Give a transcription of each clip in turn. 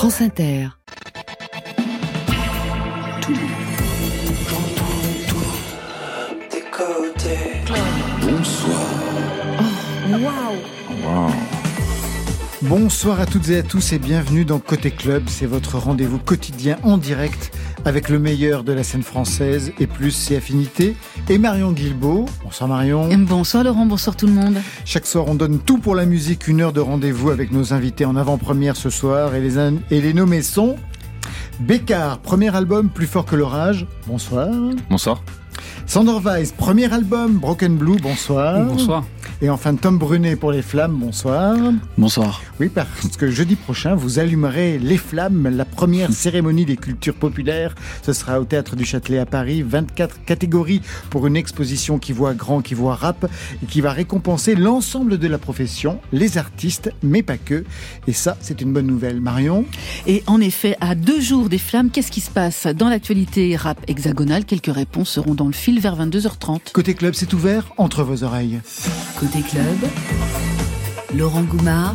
France Inter. Bonsoir. Waouh Bonsoir à toutes et à tous et bienvenue dans Côté Club. C'est votre rendez-vous quotidien en direct avec le meilleur de la scène française et plus ses affinités. Et Marion Guilbeault. Bonsoir Marion. Bonsoir Laurent, bonsoir tout le monde. Chaque soir, on donne tout pour la musique. Une heure de rendez-vous avec nos invités en avant-première ce soir. Et les, in- et les nommés sont Bécard, premier album Plus fort que l'orage. Bonsoir. Bonsoir. Sander Weiss, premier album Broken Blue. Bonsoir. Bonsoir. Et enfin Tom Brunet pour les flammes. Bonsoir. Bonsoir. Oui, parce que jeudi prochain, vous allumerez Les Flammes, la première cérémonie des cultures populaires. Ce sera au Théâtre du Châtelet à Paris. 24 catégories pour une exposition qui voit grand, qui voit rap et qui va récompenser l'ensemble de la profession, les artistes, mais pas que. Et ça, c'est une bonne nouvelle. Marion Et en effet, à deux jours des flammes, qu'est-ce qui se passe dans l'actualité rap hexagonale? Quelques réponses seront dans le fil vers 22h30. Côté club, c'est ouvert entre vos oreilles. Côté club, Laurent Goumard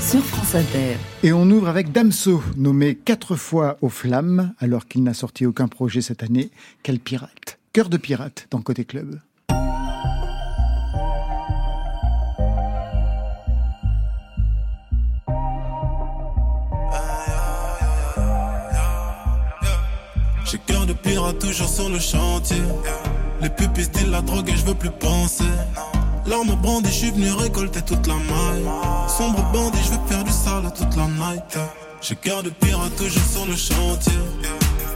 sur France Inter. Et on ouvre avec Damso, nommé quatre fois aux flammes, alors qu'il n'a sorti aucun projet cette année. Quel pirate Cœur de pirate dans Côté Club. J'ai cœur de pirate toujours sur le chantier. Les pupilles disent la drogue et je veux plus penser. L'arme brandie, je suis venu récolter toute la maille. Sombre bandit, je veux faire du sale toute la night. J'ai cœur de pirate toujours sur le chantier.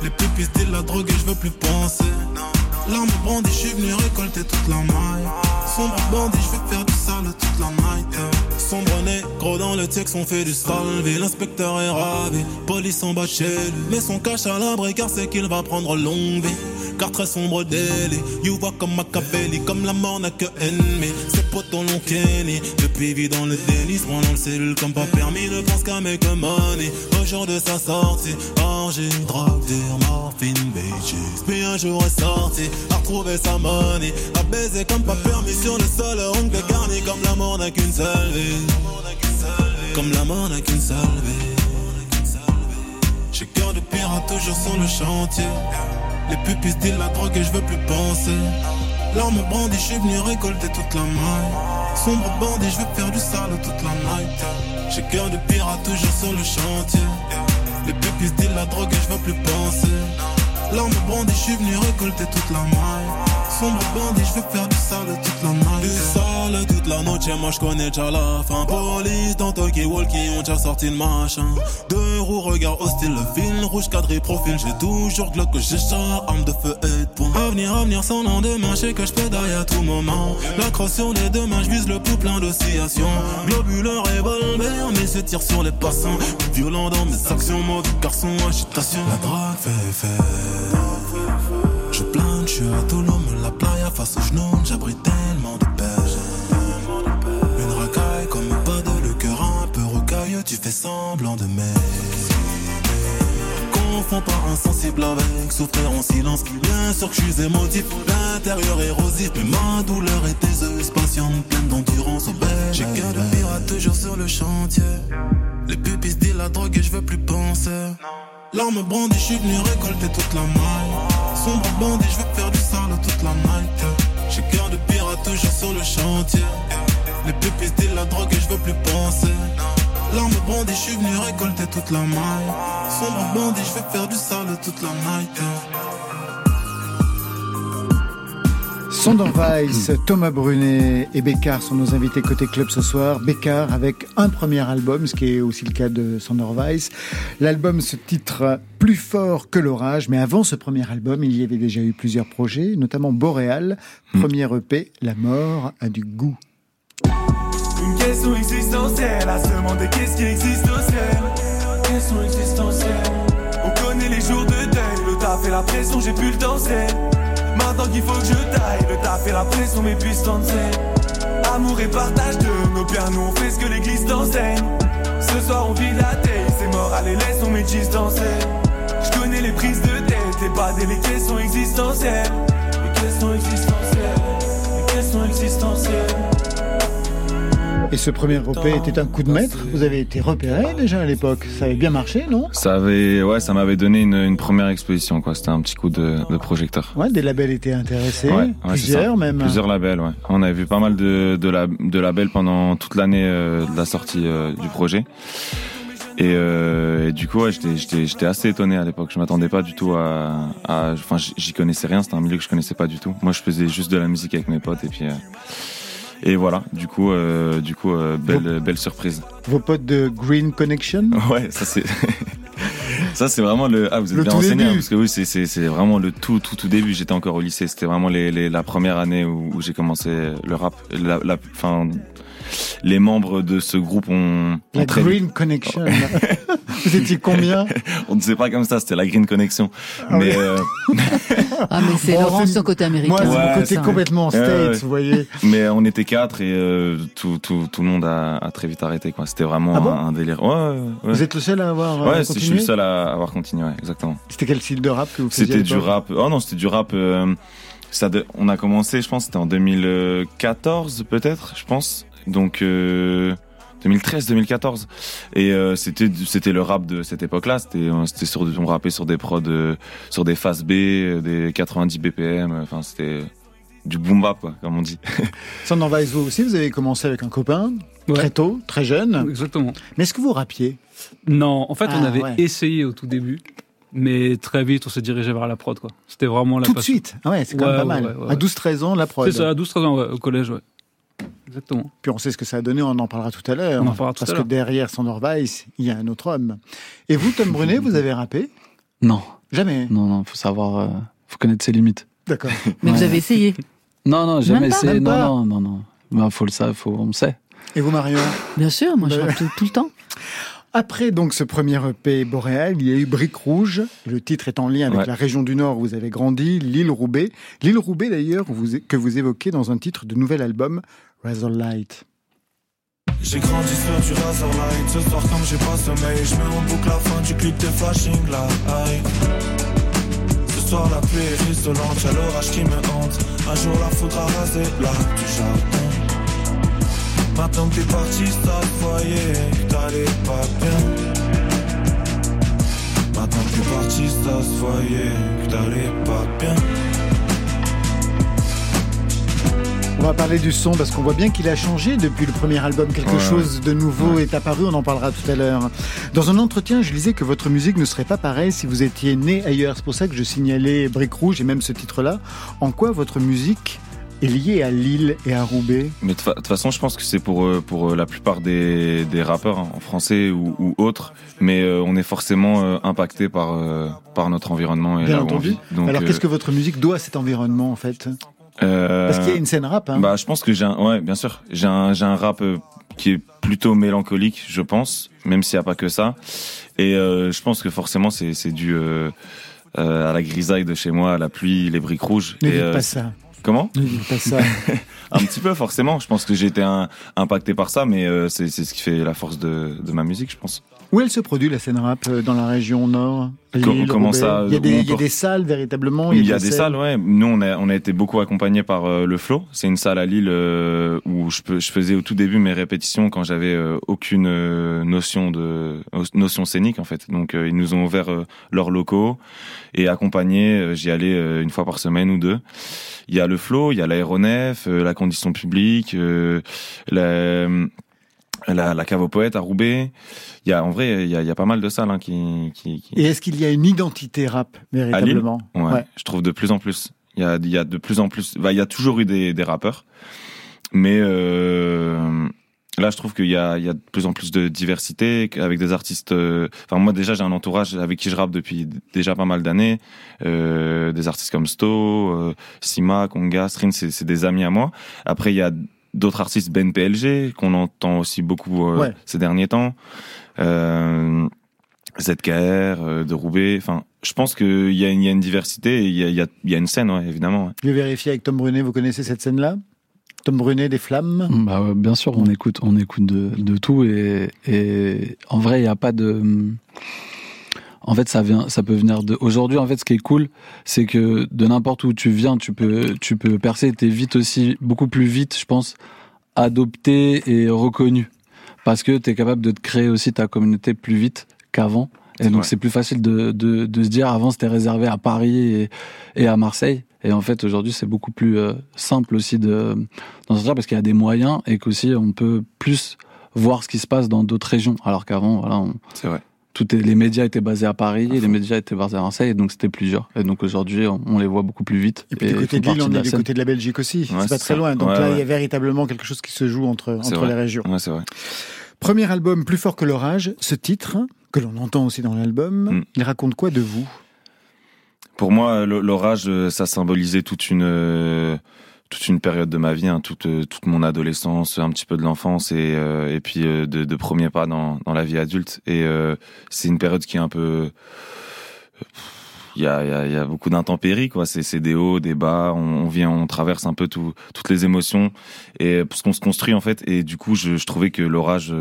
Les pupilles disent la drogue et je veux plus penser. L'arme brandie, je suis venu récolter toute la maille. Bandit, je veux faire du sale toute la night. Sombre négro dans le texte, on fait du salvé. L'inspecteur est ravi, police en bas chez lui. Mais son cache à l'abri car c'est qu'il va prendre longue vie. Car très sombre délit, you vois comme Machiavelli, comme la mort n'a que ennemi. Ses potes en l'ont Kenny, depuis vit dans le délice, prend dans le cellule comme pas permis, ne pense qu'à make money. Au jour de sa sortie, orgie, drogue, morphine, bitches. Puis un jour est sorti, a retrouvé sa money, a baiser comme pas permis sur le sol, ongle garni comme la mort n'a qu'une seule vie. Comme la mort n'a qu'une seule vie. J'ai cœur de pirate toujours sur le chantier. Les pupilles disent la drogue et je veux plus penser. L'arme brandie, je suis venu récolter toute la maille. Sombre bandit, je veux faire du sale toute la night. J'ai cœur de pirate toujours sur le chantier. Les pupilles disent la drogue et je veux plus penser. L'arme brandie, je suis venu récolter toute la maille. Je faire du sale toute la night. Du sale toute la noche, moi je connais déjà la fin. Police dans Tokyo Walkie ont déjà sorti le machin. Deux roues, regard hostile, le fil rouge cadré profil. J'ai toujours glock j'ai char, arme de feu et de poing. Avenir, avenir sans lendemain, je sais que je peux d'aille à tout moment. La crosse sur les deux mains, je vise le pouls plein d'oscillations. Globuleux revolver, mais se tire sur les passants. Violent dans mes actions, mauvais garçon, agitation. La drogue fait fait. Je suis à Tulum, la playa face aux genoux, j'abrite tellement de paix. Une racaille comme pas de le cœur un peu rocailleux, tu fais semblant de m'aimer. Confonds pas insensible avec souffrir en silence. Bien sûr que je suis émotif, l'intérieur érosif, mais ma douleur est aiseuse, patiente, pleine d'endurance au bel. J'ai cœur de pirate toujours sur le chantier. Les pupilles disent la drogue et je veux plus penser. L'arme brandie, je suis venu récolter toute la maille. Sombre bandit, je veux faire du sale toute la night. J'ai cœur de pirate toujours sur le chantier. Les pupilles disent la drogue et je veux plus penser. L'arme brandie, je suis venu récolter toute la maille. Sombre bandit, je veux faire du sale toute la night. Sander Weiss, Thomas Brunet et Bécard sont nos invités côté club ce soir. Bécard avec un premier album, ce qui est aussi le cas de Sander Weiss. L'album se titre Plus fort que l'orage, mais avant ce premier album, il y avait déjà eu plusieurs projets, notamment Boréal, premier EP, La mort a du goût. Une question existentielle à se demander qu'est-ce qui existe au ciel. Question existentielle. On connaît les jours de deuil, le taf et la pression, j'ai plus le temps, c'est. Maintenant qu'il faut que je taille, le taf et la pression m'épuisent tant de. Amour et partage de nos biens, nous on fait ce que l'église t'enseigne. Ce soir on vit la tête, c'est mort, allez laisse on métisse danser. Je connais les prises de tête, et pas des les questions existentielles. Les questions existentielles, Et ce premier EP était un coup de maître. Vous avez été repéré déjà à l'époque. Ça avait bien marché, non? Ça avait, ouais, ça m'avait donné une, une, première exposition, quoi. C'était un petit coup de, de, projecteur. Ouais, des labels étaient intéressés. Ouais, plusieurs même. Plusieurs labels, ouais. On avait vu pas mal de, de, la, de labels pendant toute l'année euh, de la sortie euh, du projet. Et, euh, et, du coup, ouais, j'étais assez étonné à l'époque. Je m'attendais pas du tout à, à enfin, j'y connaissais rien. C'était un milieu que je connaissais pas du tout. Moi, je faisais juste de la musique avec mes potes et puis. Euh, et voilà, du coup, euh, du coup, euh, belle, belle surprise. Vos potes de Green Connection? Ouais, ça c'est. Ça, c'est vraiment le. Ah, vous êtes bien enseigné, hein, parce que oui, c'est vraiment le tout, tout, tout début. J'étais encore au lycée. C'était vraiment les, les, la première année où, où j'ai commencé le rap. La, la, fin, les membres de ce groupe ont. La Green Connection. Vous étiez combien On ne sait pas comme ça, c'était la Green Connection. Ah mais, euh... ah, mais c'est Laurent son côté américain. Moi, c'est mon côté complètement States, vous voyez. Mais on était quatre et euh, tout, tout, tout le monde a, a, très vite arrêté. quoi. C'était vraiment ah un, délire. Ouais, Vous êtes le seul à avoir euh, Ouais, je suis le seul à avoir continué, exactement. C'était quel style de rap que vous faisiez C'était du rap. Oh non, c'était du rap. Euh, ça on a commencé, je pense, c'était en 2014 peut-être, je pense. Donc 2013-2014 et euh, c'était c'était le rap de cette époque-là. C'était c'était sur on rappait sur des prods euh, sur des phases B, euh, des 90 BPM. Enfin c'était du boom bap quoi, comme on dit. Son Vice vous aussi, vous avez commencé avec un copain très tôt, très jeune. Exactement. Mais est-ce que vous rappiez? Non, en fait on ah, avait essayé au tout début. Mais très vite, on s'est dirigé vers la prod, quoi. C'était vraiment la Tout de suite Ah ouais, c'est quand même pas mal. à 12-13 ans, la prod. C'est ça, à 12-13 ans, au collège, ouais. Exactement. Puis on sait ce que ça a donné, on en parlera tout à l'heure. On en parlera tout Parce que derrière Sandor Weiss, il y a un autre homme. Et vous, Tom Brunet, vous avez rappé? Non. Jamais Non, non, faut savoir, euh, faut connaître ses limites. D'accord. Mais vous avez essayé Non, non, jamais essayé. Non, non, non, non. Bah, faut le savoir, faut, on le sait. Et vous, Marion Bien sûr, moi je rappe tout, tout le temps. Après donc ce premier EP Boréal, il y a eu Brique Rouge. Le titre est en lien avec la région du Nord où vous avez grandi, l'île Roubaix. L'île Roubaix d'ailleurs que vous évoquez dans un titre de nouvel album, Razorlight. J'ai grandi sur du Razorlight. Ce soir comme j'ai pas sommeil, je mets en boucle la fin du clip de Flashing Light. Ce soir la pluie est rissolante, y'a l'orage qui me hante. Un jour la foudre a rasé là du jardin. Maintenant que t'es parti, ça que t'allais pas bien. Maintenant que t'es parti, ça se voyait que t'allais pas bien. On va parler du son parce qu'on voit bien qu'il a changé depuis le premier album. Quelque chose de nouveau est apparu, on en parlera tout à l'heure. Dans un entretien, je disais que votre musique ne serait pas pareille si vous étiez né ailleurs. C'est pour ça que je signalais Brique Rouge et même ce titre-là. En quoi votre musique est lié à Lille et à Roubaix? Mais de toute façon, je pense que c'est pour euh, pour euh, la plupart des, des rappeurs hein, en français ou, ou autres, mais euh, on est forcément impacté par par notre environnement et Bien entendu. Donc, Alors qu'est-ce que votre musique doit à cet environnement en fait? Parce qu'il y a une scène rap. Hein. Bah, je pense que j'ai un ouais, bien sûr, j'ai un j'ai un rap qui est plutôt mélancolique, je pense, même s'il n'y a pas que ça. Et je pense que forcément c'est c'est dû à la grisaille de chez moi, à la pluie, les briques rouges. Ne et, pas ça. Comment pas ça. Un petit peu, forcément. Je pense que j'ai été impacté par ça, mais euh, c'est ce qui fait la force de, de ma musique, je pense. Où elle se produit la scène rap euh, dans la région nord? Comment ça Il y a des, il y a des salles véritablement. Il y a, des, salles, ouais. Nous, on a, on a été beaucoup accompagnés par euh, le Flow. C'est une salle à Lille euh, où je, je faisais au tout début mes répétitions quand j'avais aucune notion de notion scénique en fait. Donc ils nous ont ouvert leurs locaux et accompagné. J'y allais une fois par semaine ou deux. Il y a le Flow, il y a l'aéronef, la condition publique, la la, la cave aux poètes à Roubaix. Il y a en vrai, il y a, il y a pas mal de salles hein, qui, qui, qui, Et est-ce qu'il y a une identité rap véritablement? Ouais, Je trouve de plus en plus. Il y a, il y a de plus en plus. Bah, il y a toujours eu des, des rappeurs, mais euh, là, je trouve qu'il y a, il y a de plus en plus de diversité avec des artistes. Euh, enfin, moi déjà, j'ai un entourage avec qui je rappe depuis déjà pas mal d'années. Euh, des artistes comme Sto, euh, Sima, Konga, Strin, c'est des amis à moi. Après, il y a d'autres artistes Ben PLG qu'on entend aussi beaucoup euh, ces derniers temps. Euh, ZKR, euh, de Roubaix. Enfin, je pense qu'il y, a une, y a une diversité et il y a, y, a, y a, une scène, ouais, évidemment. Je vais vérifier avec Tom Brunet, vous connaissez cette scène-là? Tom Brunet des Flammes? Bah, Bien sûr, on écoute, on écoute de, de tout et, et en vrai, il n'y a pas de en fait, ça vient, ça peut venir de. Aujourd'hui, en fait, ce qui est cool, c'est que de n'importe où tu viens, tu peux, tu peux percer. T'es vite aussi, beaucoup plus vite, je pense, adopté et reconnu parce que tu es capable de te créer aussi ta communauté plus vite qu'avant. Et donc c'est plus facile de, de, de, se dire avant c'était réservé à Paris et, et, à Marseille. Et en fait aujourd'hui c'est beaucoup plus euh, simple aussi de dans ce parce qu'il y a des moyens et qu'aussi on peut plus voir ce qui se passe dans d'autres régions. Alors qu'avant voilà c'est vrai. Tout est, les médias étaient basés à Paris, et les médias étaient basés à Marseille, et donc c'était plusieurs. Et donc aujourd'hui, on, les voit beaucoup plus vite. Et puis du côté de l'île, on est du côté de la Belgique aussi. c'est pas très loin. Donc là, il y a véritablement quelque chose qui se joue entre, entre les régions. Ouais, c'est vrai. Premier album, Plus fort que l'orage. Ce titre, que l'on entend aussi dans l'album, mm. il raconte quoi de vous? Pour moi, l'orage, euh, ça symbolisait toute une euh, toute une période de ma vie, hein, toute euh, toute mon adolescence, un petit peu de l'enfance et et puis de, de premiers pas dans dans la vie adulte. Et c'est une période qui est un peu il y a, y, a, y a, beaucoup d'intempéries quoi c'est des hauts des bas on, vient on traverse un peu tout, toutes les émotions et parce qu'on se construit en fait et du coup je, je trouvais que l'orage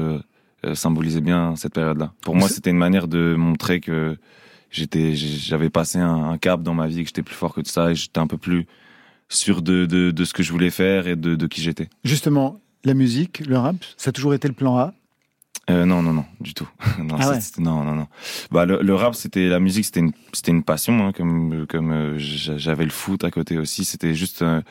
euh, symbolisait bien cette période-là. Pour moi, c'était une manière de montrer que j'étais, j'avais passé un, cap dans ma vie, que j'étais plus fort que tout ça, et j'étais un peu plus sûr de, de, de, ce que je voulais faire et de, de qui j'étais. Justement, la musique, le rap, ça a toujours été le plan A? Euh, non, non, non, du tout. non, ah non, non, non. Bah, le, le rap, c'était la musique, c'était une, c'était une passion, hein, comme, comme euh, j'avais le foot à côté aussi. C'était juste, euh,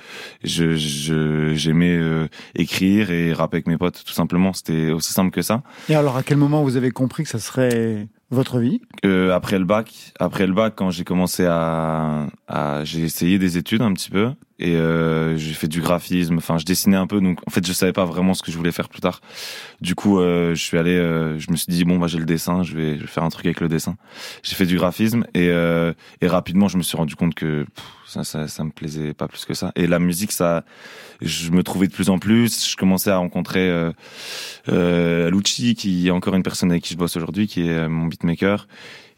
je, je, j'aimais euh, écrire et rapper avec mes potes, tout simplement. C'était aussi simple que ça. Et alors, à quel moment vous avez compris que ça serait votre vie Après le bac, après le bac, quand j'ai commencé à, à j'ai essayé des études un petit peu et euh, j'ai fait du graphisme. Enfin, je dessinais un peu, donc en fait, je savais pas vraiment ce que je voulais faire plus tard. Du coup, euh, je suis allé, euh, je me suis dit bon, bah j'ai le dessin, je vais, je vais faire un truc avec le dessin. J'ai fait du graphisme et, euh, et rapidement, je me suis rendu compte que ça, ça, ça me plaisait pas plus que ça. Et la musique, ça, je me trouvais de plus en plus. Je commençais à rencontrer euh, euh, Lucci, qui est encore une personne avec qui je bosse aujourd'hui, qui est mon beatmaker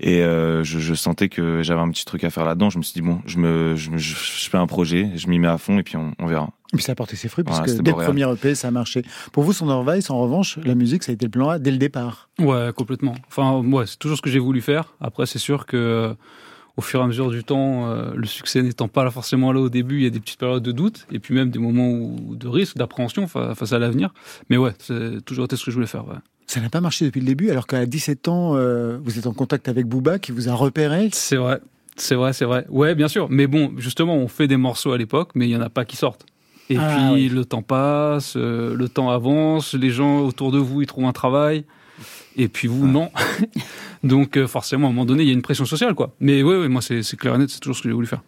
et euh, je, je, sentais que j'avais un petit truc à faire là-dedans. Je me suis dit bon, je me, je, je, fais un projet, je m'y mets à fond et puis on, on verra. Et puis ça a porté ses fruits parce que dès le premier EP, ça a marché. Pour vous, son Vice, en revanche, la musique, ça a été le plan A dès le départ. Ouais, complètement. Enfin, ouais, c'est toujours ce que j'ai voulu faire. Après, c'est sûr que au fur et à mesure du temps, euh, le succès n'étant pas forcément là au début, il y a des petites périodes de doute et puis même des moments où, de risque, d'appréhension face à l'avenir. Mais ouais, c'est toujours été ce que je voulais faire. Ouais. Ça n'a pas marché depuis le début, alors qu'à 17 ans, euh, vous êtes en contact avec Booba qui vous a repéré. C'est vrai, c'est vrai, c'est vrai. Ouais, bien sûr. Mais bon, justement, on fait des morceaux à l'époque, mais il n'y en a pas qui sortent. Et ah, puis le temps passe, euh, le temps avance, les gens autour de vous, ils trouvent un travail. Et puis vous, non. Donc euh, forcément, à un moment donné, il y a une pression sociale, quoi. Mais oui, ouais, moi, c'est clair et net, c'est toujours ce que j'ai voulu faire.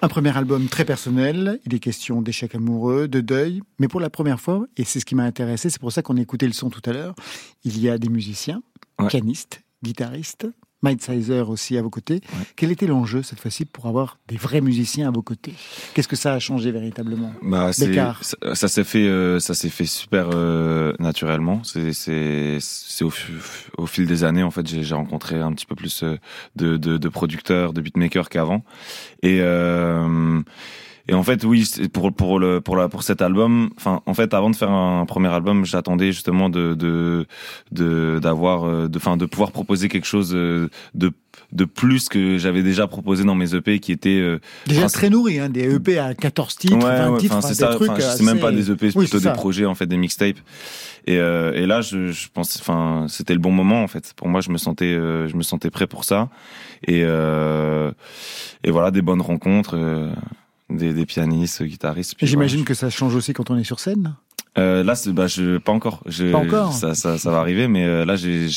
Un premier album très personnel, il est question d'échecs amoureux, de deuil, mais pour la première fois, et c'est ce qui m'a intéressé, c'est pour ça qu'on a écouté le son tout à l'heure, il y a des musiciens, pianistes, guitaristes, Mike Sizer aussi à vos côtés. Quel était l'enjeu cette fois-ci pour avoir des vrais musiciens à vos côtés? Qu'est-ce que ça a changé véritablement? Bah, ça, ça s'est fait, euh, ça s'est fait super euh, naturellement. C'est, c'est, c'est au, au, fil des années en fait, j'ai, j'ai rencontré un petit peu plus euh, de, de, de producteurs, de beatmakers qu'avant, et euh, et en fait, oui, pour pour le pour la pour cet album, enfin, en fait, avant de faire un premier album, j'attendais justement de de de d'avoir euh, de enfin de pouvoir proposer quelque chose euh, de de plus que j'avais déjà proposé dans mes EP qui étaient euh, déjà très nourris hein, des EP à 14 titres, ouais, 20 titres, c'est ça, c'est même pas des EP, c'est plutôt des projets en fait, des mixtapes. Et, euh, et là, je, je pense, enfin, c'était le bon moment en fait. Pour moi, je me sentais, je me sentais prêt pour ça. Et et voilà, des bonnes rencontres des, des pianistes, guitaristes. J'imagine que ça change aussi quand on est sur scène. Euh, là, bah, je, pas encore. Pas encore. Ça, ça, ça va arriver, mais euh, là, j'ai,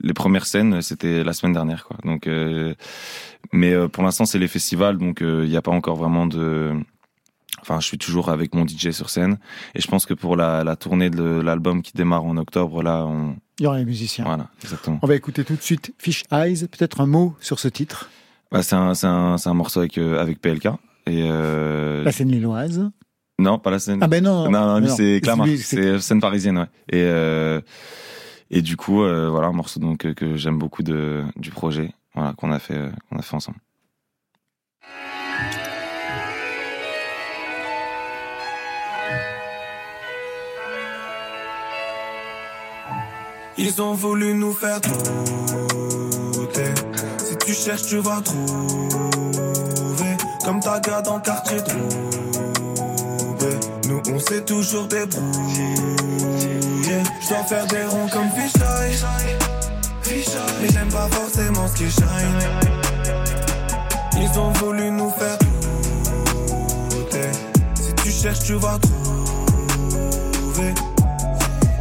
les premières scènes, c'était la semaine dernière, quoi. Donc, euh, mais pour l'instant, c'est les festivals, donc il n'y a pas encore vraiment de. Enfin, je suis toujours avec mon DJ sur scène, et je pense que pour la, la tournée de l'album qui démarre en octobre, là, on. Il y aura les musiciens. Voilà, exactement. On va écouter tout de suite Fish Eyes. Peut-être un mot sur ce titre. Bah, c'est un, un morceau avec avec PLK. Et euh... La scène lilloise Non, pas la scène. Ah ben non. Non, non, c'est Clamart. C'est scène parisienne, ouais. Et euh... et du coup, euh, voilà un morceau donc euh, que j'aime beaucoup de du projet, voilà qu'on a fait, euh, qu'on a fait ensemble. Ils ont voulu nous faire douter. Si tu cherches, tu vas trouver. Comme ta gars dans quartier trouvé. Nous on s'est toujours débrouillé. Je dois faire des ronds comme Fisheye. Mais j'aime pas forcément ce qui shine. Ils ont voulu nous faire douter. Si tu cherches, tu vas trouver.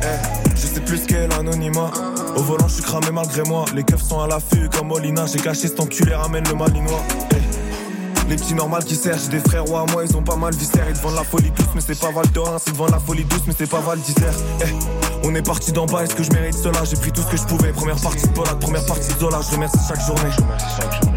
Eh, je sais plus quel anonymat. Au volant, je suis cramé malgré moi. Les keufs sont à l'affût comme Molina. J'ai caché cet enculé, ramène le malinois. Eh, les petits normales qui servent, j'ai des frères ou à moi, ils ont pas mal viscère. Ils vendent la folie douce, mais c'est pas Val d'Orin. Ils te vendent la folie douce, mais c'est pas Val d'Isère. Eh, on est parti d'en bas, est-ce que je mérite cela? J'ai pris tout ce que je pouvais. Première partie de Polak, première partie de Zola. Je remercie chaque journée. Je remercie chaque journée.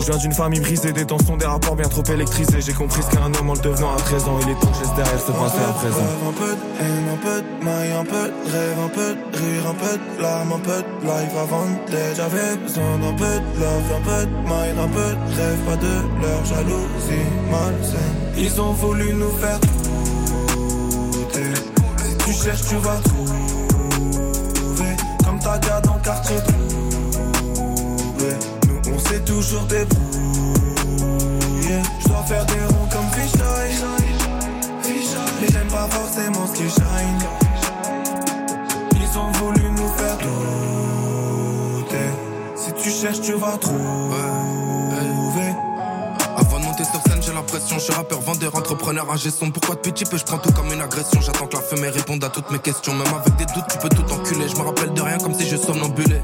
Je viens d'une famille brisée, des tensions, des rapports bien trop électrisés. J'ai compris ce qu'est un homme en le devenant à 13 ans. Il est temps que derrière ce passé à présent. Un peu de haine, un peu de maille, un peu rêve, un peu rire, un peu de larmes, un peu de life avant d'être. J'avais besoin d'un peu love, un peu de un peu rêve, pas de leur jalousie malsaine. Ils ont voulu nous faire douter. Tu cherches, tu vas trouver. Comme ta gars S'est toujours débrouillé. Je dois faire des ronds comme Fisheye. Mais j'aime pas forcément ce qui shine. Ils ont voulu nous faire douter. Si tu cherches, tu vas trouver. Avant de monter sur scène, j'ai l'impression, je suis rappeur, vendeur, entrepreneur, ingé son. Pourquoi depuis petit peu, je prends tout comme une agression? J'attends que la fumée réponde à toutes mes questions. Même avec des doutes, tu peux tout enculer. Je me rappelle de rien comme si je somnambulais.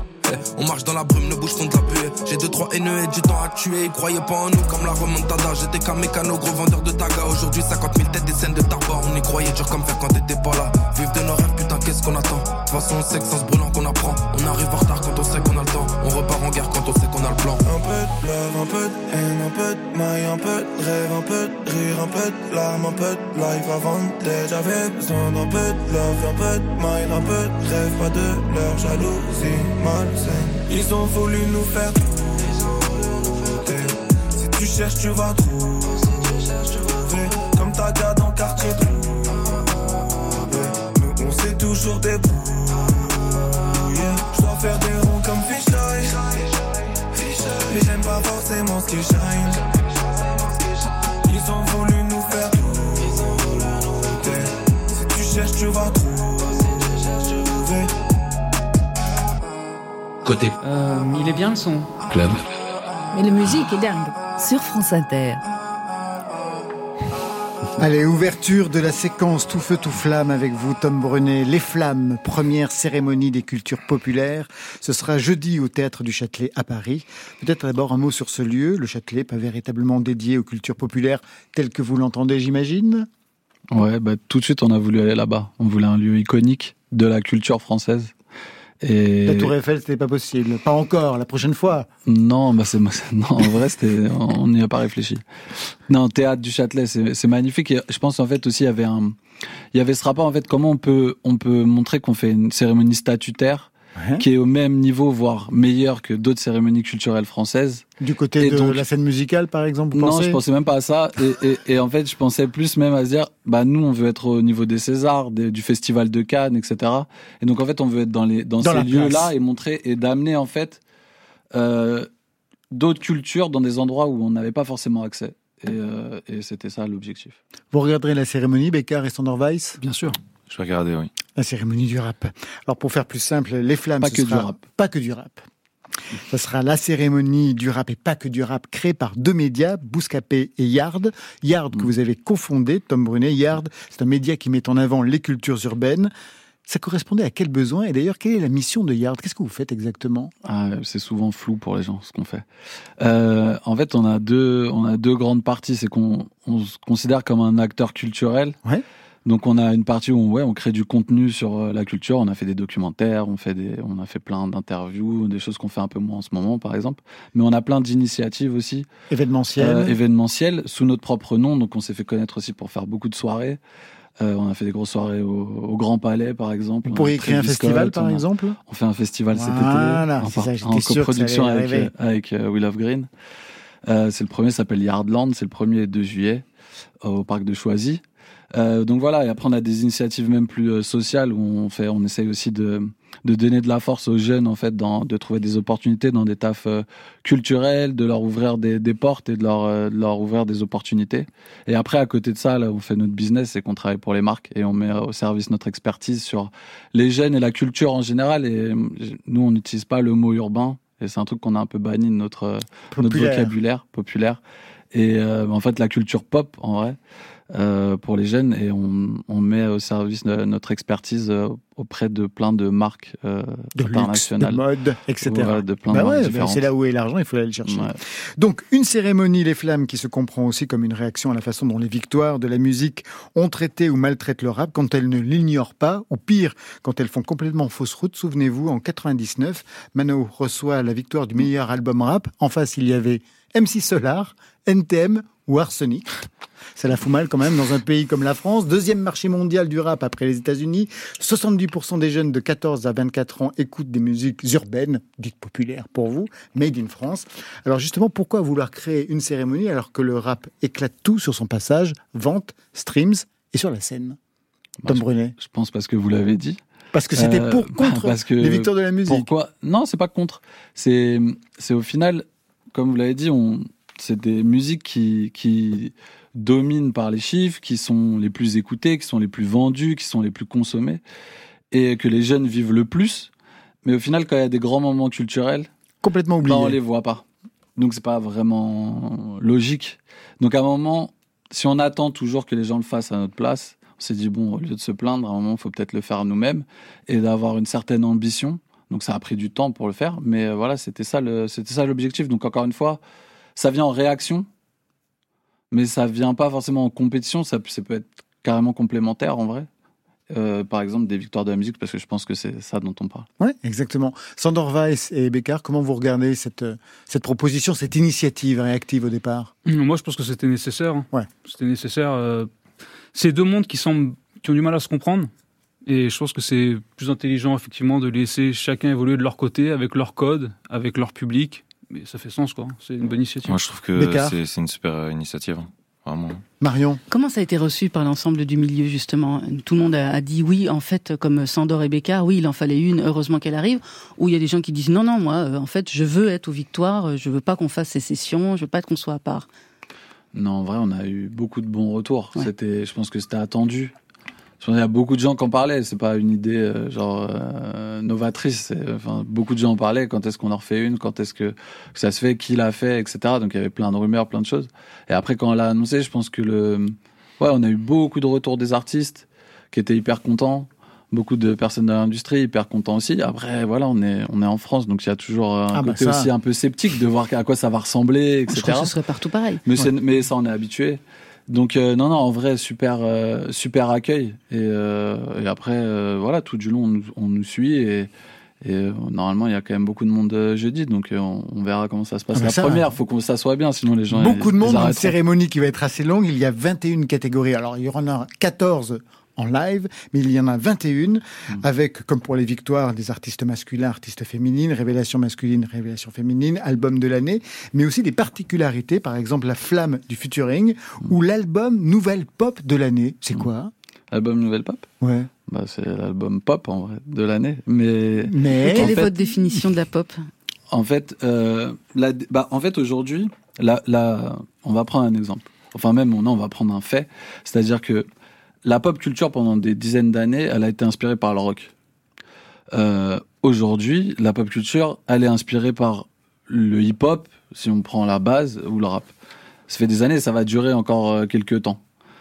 On marche dans la brume, ne bouge de la buée. J'ai deux, trois haineux et du temps à tuer. Ils croyaient pas en nous comme la remontada. J'étais qu'un mécano, gros vendeur de taga. Aujourd'hui, 50 000 têtes, des scènes de tarba. On y croyait dur comme fer quand t'étais pas là. Vive de nos rêves, putain, qu'est-ce qu'on attend? De toute façon, on sait que en se brûlant qu'on apprend. On arrive en retard quand on sait qu'on a guerre quand on sait qu'on a le plan. Un peu de love, un peu de haine, un peu de maille, un peu de rêve, un peu de rire, un peu de larmes, un peu de life avant d'être. J'avais besoin d'un peu de love, un peu de maille, un peu de rêve, pas de leur jalousie malsaine. Ils ont voulu nous faire. Si tu cherches, tu vas trouver. Comme ta gars dans quartier. Nous, on s'est toujours débrouillé. Ce qui shine. Ils ont voulu nous faire douter. Si tu cherches, tu vas trouver. Côté Euh, il est bien le son. club. Mais la musique est dingue. Sur France Inter. Allez, ouverture de la séquence Tout feu, tout flamme avec vous, Tom Brunet. Les Flammes, première cérémonie des cultures populaires. Ce sera jeudi au Théâtre du Châtelet à Paris. Peut-être d'abord un mot sur ce lieu, le Châtelet, pas véritablement dédié aux cultures populaires telles que vous l'entendez, j'imagine? Ouais, bah, tout de suite, on a voulu aller là-bas. On voulait un lieu iconique de la culture française. Et... La Tour Eiffel, c'était pas possible. Pas encore, la prochaine fois. Non, bah c'est non, en vrai, c'était, on n'y a pas réfléchi. Non, théâtre du Châtelet, c'est magnifique. Et je pense en fait aussi il y avait un, il y avait ce rapport en fait comment on peut on peut montrer qu'on fait une cérémonie statutaire Ouais. qui est au même niveau, voire meilleure que d'autres cérémonies culturelles françaises. Du côté Et de donc- la scène musicale, par exemple, vous non, pensez je pensais même pas à ça. Et, et, et en fait, je pensais plus même à se dire, bah nous, on veut être au niveau des Césars, des- du Festival de Cannes, etc. Et donc en fait, on veut être dans les dans, ces lieux-là et montrer et d'amener en fait euh, d'autres cultures dans des endroits où on n'avait pas forcément accès. Et, euh, et c'était ça l'objectif. Vous regarderez la cérémonie, Beccard et Weiss? Bien sûr. Je vais regarder, oui. La cérémonie du rap. Alors pour faire plus simple, les flammes, Pas que du rap. Pas que du rap. Ce sera la cérémonie du rap et pas que du rap créée par deux médias, Bouscapé et Yard. Yard Mm. que vous avez cofondé, Tom Brunet. Yard, c'est un média qui met en avant les cultures urbaines. Ça correspondait à quel besoin? Et d'ailleurs, quelle est la mission de Yard? Qu'est-ce que vous faites exactement? Ah, c'est souvent flou pour les gens ce qu'on fait. Euh, en fait, on a deux, on a deux grandes parties. C'est qu'on on se considère comme un acteur culturel. Ouais. Donc on a une partie où on, ouais, on crée du contenu sur euh, la culture. On a fait des documentaires, on fait des, on a fait plein d'interviews, des choses qu'on fait un peu moins en ce moment, par exemple. Mais on a plein d'initiatives aussi Événementiel euh, événementielles sous notre propre nom. Donc on s'est fait connaître aussi pour faire beaucoup de soirées. Euh, on a fait des grosses soirées au, au Grand Palais, par exemple. Vous pourriez créer un festival, par on a- exemple? On fait un festival cet été Voilà, en, en coproduction avec, euh, avec euh, Will of Green. Euh, c'est le premier, ça s'appelle Yardland, c'est le premier 2 juillet au parc de Choisy. Euh, donc voilà, et après on a des initiatives même plus euh, sociales où on fait, on essaye aussi de de donner de la force aux jeunes en fait, dans, de trouver des opportunités dans des tafs euh, culturels, de leur ouvrir des, des portes et de leur, euh, de leur ouvrir des opportunités. Et après, à côté de ça, là, on fait notre business, c'est qu'on travaille pour les marques et on met au service notre expertise sur les jeunes et la culture en général. Et nous, on n'utilise pas le mot urbain. Et c'est un truc qu'on a un peu banni de notre, notre vocabulaire populaire. Et euh, en fait, la culture pop, en vrai, euh, pour les jeunes et on, on, met au service de notre expertise euh, auprès de plein de marques euh, de internationales, luxe, de mode, etc. de plein bah ouais, c'est là où est l'argent, il faut aller le chercher. Ouais. Donc une cérémonie Les Flammes qui se comprend aussi comme une réaction à la façon dont les victoires de la musique ont traité ou maltraitent le rap quand elles ne l'ignorent pas, ou pire, quand elles font complètement fausse route. Souvenez-vous, en 99, Mano reçoit la victoire du meilleur album rap. En face, il y avait MC Solar, NTM ou Arsenic. Ça la fout mal quand même dans un pays comme la France. Deuxième marché mondial du rap après les États-Unis. 70% des jeunes de 14 à 24 ans écoutent des musiques urbaines, dites populaires pour vous, made in France. Alors justement, pourquoi vouloir créer une cérémonie alors que le rap éclate tout sur son passage, vente, streams et sur la scène? Tom Brunet. Je pense parce que vous l'avez dit. Parce que c'était pour, contre parce que les victoires de la musique. Pourquoi? Non, c'est pas contre. C'est, c'est au final, comme vous l'avez dit, on, c'est des musiques qui, qui dominent par les chiffres, qui sont les plus écoutées, qui sont les plus vendues, qui sont les plus consommées, et que les jeunes vivent le plus. Mais au final, quand il y a des grands moments culturels, complètement oubliés, ben on les voit pas. Donc c'est pas vraiment logique. Donc à un moment, si on attend toujours que les gens le fassent à notre place, on s'est dit bon, au lieu de se plaindre, à un moment, il faut peut-être le faire nous-mêmes et d'avoir une certaine ambition. Donc ça a pris du temps pour le faire, mais voilà, c'était ça le, c'était ça l'objectif. Donc encore une fois, ça vient en réaction, mais ça vient pas forcément en compétition. Ça, ça peut être carrément complémentaire en vrai. Euh, par exemple, des victoires de la musique, parce que je pense que c'est ça dont on parle. Oui, exactement. Sandor Weiss et Beccard, comment vous regardez cette, cette proposition, cette initiative réactive au départ? Moi, je pense que c'était nécessaire. Hein. Ouais. C'était nécessaire. Euh, c'est deux mondes qui, semblent, qui ont du mal à se comprendre. Et je pense que c'est plus intelligent, effectivement, de laisser chacun évoluer de leur côté, avec leur code, avec leur public, mais ça fait sens, quoi. C'est une bonne initiative. Moi, je trouve que c'est une super initiative. Vraiment. Marion. Comment ça a été reçu par l'ensemble du milieu, justement? Tout le monde a, dit oui, en fait, comme Sandor et Bécard, oui, il en fallait une, heureusement qu'elle arrive. Ou il y a des gens qui disent non, non, moi, en fait, je veux être aux victoires, je veux pas qu'on fasse sécession, je veux pas qu'on soit à part. Non, en vrai, on a eu beaucoup de bons retours. Ouais. C'était, je pense que c'était attendu. Il y a beaucoup de gens qui en parlaient. C'est pas une idée euh, genre euh, novatrice. Enfin, beaucoup de gens en parlaient. Quand est-ce qu'on en refait une? Quand est-ce que, que, ça se fait? Qui l'a fait? Etc. Donc il y avait plein de rumeurs, plein de choses. Et après, quand on l'a annoncé, je pense que le, ouais, on a eu beaucoup de retours des artistes qui étaient hyper contents. Beaucoup de personnes de l'industrie hyper contents aussi. Après, voilà, on est on est en France, donc il y a toujours un ah côté bah ça... aussi un peu sceptique de voir à quoi ça va ressembler, etc. Je crois que ce serait partout pareil. Mais, ouais. mais ça, on est habitué. Donc euh, non non en vrai super euh, super accueil. Et, euh, et après voilà tout du long on, nous, on nous suit et, et normalement il y a quand même beaucoup de monde jeudi. Donc on, on, verra comment ça se passe. Ah la ça, première. Faut qu'on ça soit bien sinon les gens beaucoup ils, de monde une cérémonie qui va être assez longue. Il y a 21 catégories. Alors il y en a 14 en live, mais il y en a 21 mmh. avec, comme pour les victoires, des artistes masculins, artistes féminines, révélation masculine, révélation féminine, album de l'année, mais aussi des particularités, par exemple la flamme du featuring mmh. ou l'album nouvelle pop de l'année. C'est mmh. quoi? Album nouvelle pop? Ouais. Bah, c'est l'album pop en vrai de l'année, mais. Mais quelle est fait, votre définition de la pop? En fait, euh, la, bah, en fait aujourd'hui, la, la, on va prendre un exemple. Enfin même, non, on va prendre un fait, c'est-à-dire que la pop culture pendant des dizaines d'années, elle a été inspirée par le rock. Euh, Aujourd'hui, la pop culture, elle est inspirée par le hip-hop, si on prend la base, ou le rap. Ça fait des années, ça va durer encore euh, quelques temps.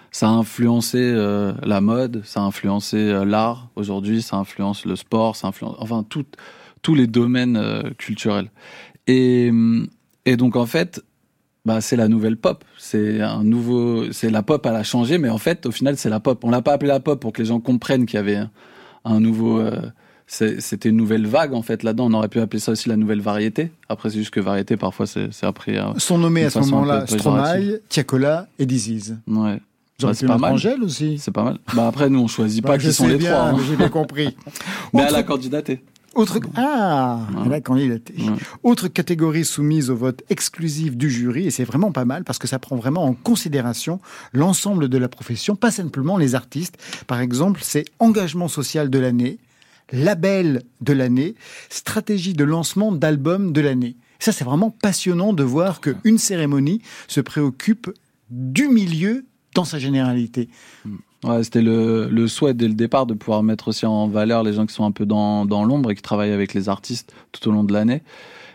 Ça a influencé euh, la mode, ça a influencé euh, l'art. Aujourd'hui, ça influence le sport, ça influence, enfin, tout, tous les domaines euh, culturels. Et, et donc, en fait, bah, c'est la nouvelle pop. C'est un nouveau, c'est la pop, elle a changé, mais en fait, au final, c'est la pop. On l'a pas appelé la pop pour que les gens comprennent qu'il y avait un, un nouveau, euh, c'était une nouvelle vague, en fait, là-dedans. On aurait pu appeler ça aussi la nouvelle variété. Après, c'est juste que variété, parfois, c'est appris à. Sont nommés à ce moment-là Stromae, Tiakola et Disease. Ouais. Bah, c'est pas mal. Angèle aussi. C'est pas mal. Bah après, nous, on choisit bah, pas qui sont les bien, trois. Hein. J'ai bien compris. mais elle a candidaté. Autre ah, ouais. Ouais. Autre catégorie soumise au vote exclusif du jury et c'est vraiment pas mal parce que ça prend vraiment en considération l'ensemble de la profession, pas simplement les artistes. Par exemple, c'est engagement social de l'année, label de l'année, stratégie de lancement d'album de l'année. Ça, c'est vraiment passionnant de voir qu'une cérémonie se préoccupe du milieu dans sa généralité. Ouais, c'était le, le, souhait dès le départ de pouvoir mettre aussi en valeur les gens qui sont un peu dans, dans l'ombre et qui travaillent avec les artistes tout au long de l'année.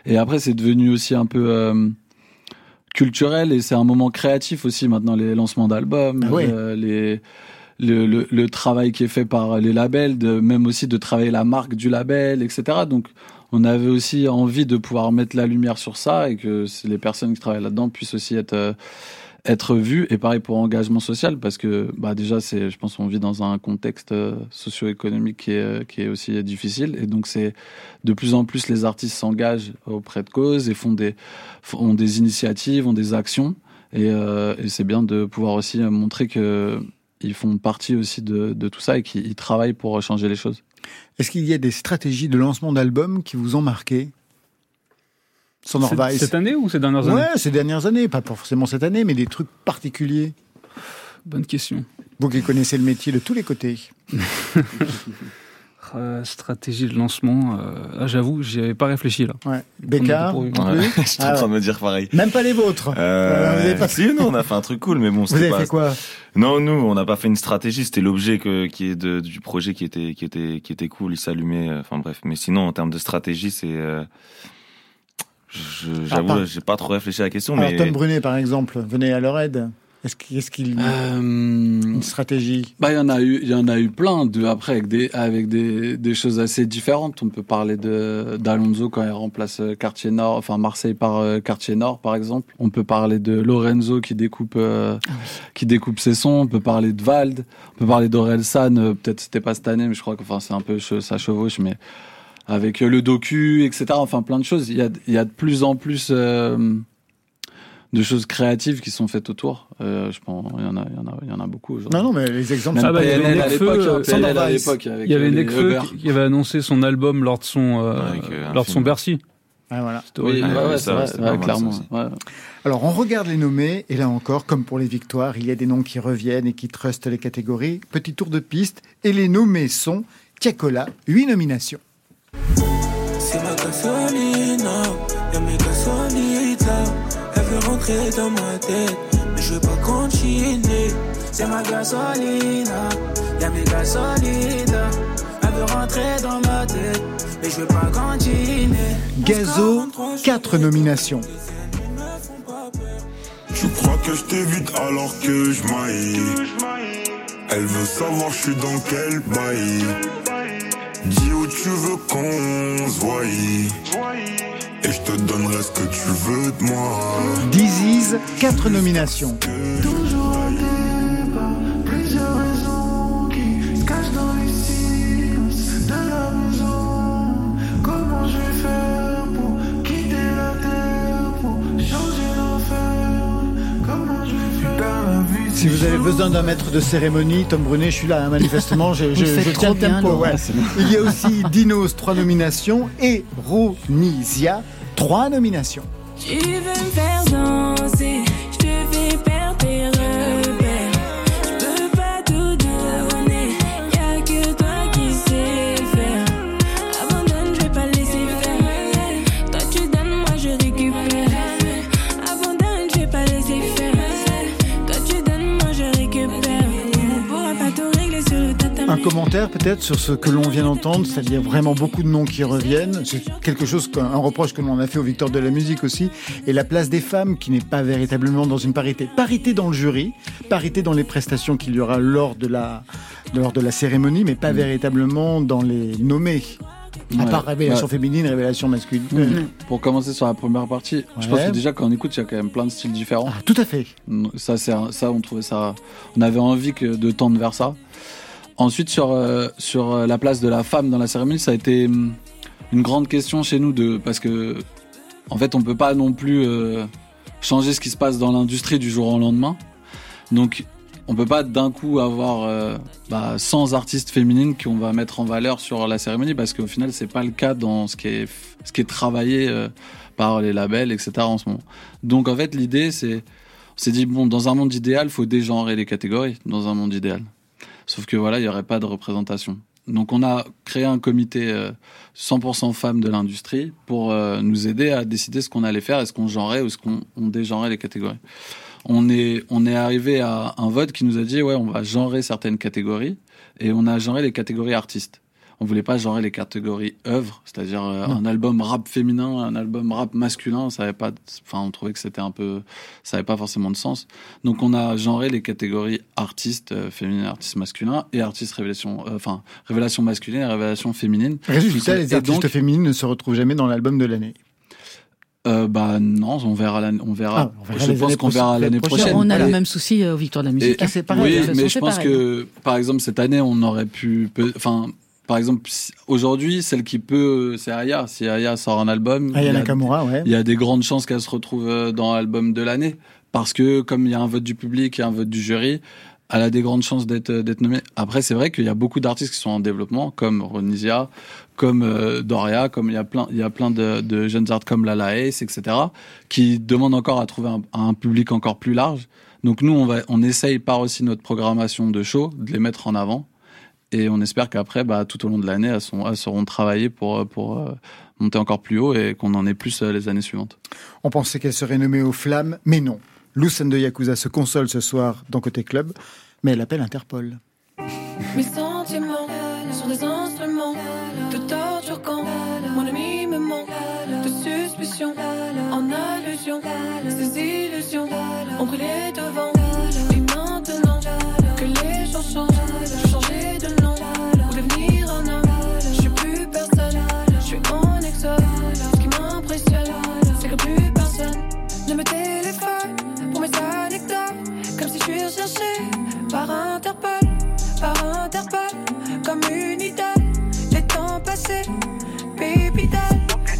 Et après, c'est devenu aussi un peu euh, culturel et c'est un moment créatif aussi maintenant, les lancements d'albums, Ah oui. euh, les, le, le, le travail qui est fait par les labels, de, même aussi de travailler la marque du label, etc. Donc, on avait aussi envie de pouvoir mettre la lumière sur ça et que les personnes qui travaillent là-dedans puissent aussi être euh, être vues et pareil pour engagement social parce que bah déjà c'est je pense on vit dans un contexte euh, socio-économique qui est euh, qui est aussi difficile et donc c'est de plus en plus les artistes s'engagent auprès de causes et font des font des initiatives ont des actions et, euh, c'est bien de pouvoir aussi montrer que ils font partie aussi de, de tout ça et qu'ils travaillent pour changer les choses. Est-ce qu'il y a des stratégies de lancement d'albums qui vous ont marqué? Cette, année ou ces dernières années Ouais, ces dernières années, pas forcément cette année, mais des trucs particuliers. Bonne question. Vous qui connaissez le métier de tous les côtés. Euh, stratégie de lancement, euh, ah, j'avoue, j'y avais pas réfléchi là. Ouais. Bécard Pour- non Ouais, plus J'étais Ah en train de me dire pareil. Même pas les vôtres. Euh, vous avez pas- Si, non, on a fait un truc cool, mais bon, Vous avez pas. fait quoi Non, nous, on n'a pas fait une stratégie. C'était l'objet que, qui est de, du projet qui était, qui était, qui était cool. Il s'allumait. euh, Enfin bref. Mais sinon, en termes de stratégie, c'est. Euh, je- Ah, J'avoue, pas- j'ai pas trop réfléchi à la question, Alors mais. Tom Brunet, par exemple, venez à leur aide. Est-ce qu'il est qu'il Euh, une stratégie? Bah, il y en a eu, il y en a eu plein de, après, avec des, avec des, des choses assez différentes. On peut parler de, d'Alonso quand il remplace euh, Quartier Nord, enfin, Marseille par euh, Quartier Nord, par exemple. On peut parler de Lorenzo qui découpe, euh, qui découpe ses sons. On peut parler de Vald. On peut parler d'Orelsan. euh, peut-être c'était pas cette année, mais je crois que, enfin, c'est un peu, ça chevauche, mais avec euh, le docu, etc. Enfin, plein de choses. Il y a, il y a de plus en plus, euh, de choses créatives qui sont faites autour. Euh, je pense, il y en a, il y en a, il y en a beaucoup aujourd'hui. Non, non, mais les exemples Ah bah, il y avait Il y avait les Nekfeu qui, qui avait annoncé son album lors de son, euh, lors de son. Bercy. Ah, voilà. Oui, ouais, Ouais, ça, vrai, ouais, clairement. Alors, on regarde les nommés, et là encore, comme pour les victoires, il y a des noms qui reviennent et qui trustent les catégories. Petit tour de piste, et les nommés sont Tiakola, 8 nominations. C'est ma gasolina, y'a mes gasolitas. Elle veut rentrer dans ma tête, mais je veux pas continuer. C'est ma gasolina, y'a mes gasolitas. Elle veut rentrer dans ma tête, mais je veux pas continuer. Gazo, 4 nominations. Tu crois que je t'évite alors que je maille? Elle veut savoir je suis dans quel bail tu veux qu'on se voie Et je te donnerai ce que tu veux de moi Disease, 4 nominations. Si vous avez besoin d'un maître de cérémonie, Tom Brunet, je suis là, hein, manifestement, je, je, je tiens le trop bien, tempo. Ouais. Il y a aussi Dinos, 3 nominations, et Ronisia, 3 nominations. Tu veux me faire danser, commentaire peut-être sur ce que l'on vient d'entendre, c'est-à-dire vraiment beaucoup de noms qui reviennent. C'est quelque chose, un reproche que l'on a fait aux victoires de la musique aussi. Et la place des femmes qui n'est pas véritablement dans une parité. Parité dans le jury, parité dans les prestations qu'il y aura lors de la, lors de la cérémonie, mais pas véritablement dans les nommés. À Ouais. part révélation Ouais. féminine, révélation masculine. Mmh. Pour commencer sur la première partie, je pense que déjà quand on écoute, il y a quand même plein de styles différents. Ah, tout à fait. Ça, c'est un- ça, on trouvait ça, on avait envie que de tendre vers ça. Ensuite, sur euh, sur euh, la place de la femme dans la cérémonie, ça a été hum, une grande question chez nous de parce que en fait, on peut pas non plus euh, changer ce qui se passe dans l'industrie du jour au lendemain. Donc, on peut pas d'un coup avoir euh, bah, 100 artistes féminines qu'on va mettre en valeur sur la cérémonie parce qu'au final, c'est pas le cas dans ce qui est ce qui est travaillé euh, par les labels, etc. en ce moment. Donc, en fait, l'idée, c'est on s'est dit bon, dans un monde idéal, faut dégenrer les catégories dans un monde idéal. Sauf que voilà, il y aurait pas de représentation. Donc on a créé un comité euh, 100% femmes de l'industrie pour euh, nous aider à décider ce qu'on allait faire, est-ce qu'on genrait ou est-ce qu'on on dégenrait les catégories. On est, on est arrivé à un vote qui nous a dit ouais on va genrer certaines catégories et on a genré les catégories artistes. On voulait pas genrer les catégories œuvres, c'est-à-dire euh, un album rap féminin, un album rap masculin, ça avait pas, enfin on trouvait que c'était un peu, ça avait pas forcément de sens. Donc on a genré les catégories artistes euh, féminines, artistes masculins et artistes révélation, euh, enfin révélation masculine et révélation féminine. Résultat, les artistes donc- féminines ne se retrouvent jamais dans l'album de l'année. Euh, bah non, on verra l'année, on verra. Ah, on verra je pense qu'on verra l'année prochaine. On a le même souci euh, aux Victoires de la musique. et- hein, c'est pareil. Oui, de toute façon, mais je pense pareil. que, par exemple, cette année, on aurait pu, enfin, par exemple, aujourd'hui, celle qui peut, c'est Aya. Si Aya sort un album, Aya il y a- Nakamura, ouais. il y a des grandes chances qu'elle se retrouve euh, dans l'album de l'année. Parce que, comme il y a un vote du public et un vote du jury, elle a des grandes chances d'être euh, d'être nommée. Après, c'est vrai qu'il y a beaucoup d'artistes qui sont en développement, comme Ronisia, comme euh, Doria, comme il y a plein, il y a plein de, de jeunes artistes comme Lala Ace, etc., qui demandent encore à trouver un, un public encore plus large. Donc nous, on va, on essaye par aussi notre programmation de show de les mettre en avant, et on espère qu'après, bah, tout au long de l'année, elles, sont, elles seront travaillées pour pour euh, monter encore plus haut et qu'on en ait plus euh, les années suivantes. On pensait qu'elle serait nommée aux flammes, mais non. Lucen de Yakuza se console ce soir dans Côté Club, mais elle appelle Interpol. Mes sentiments sont des instruments de torture quand mon ami me manque de suspicion en allusion. Ces illusions ont brûlé devant. Et maintenant que les gens changent, par Interpol par Interpol comme une idole. Les temps passés, baby.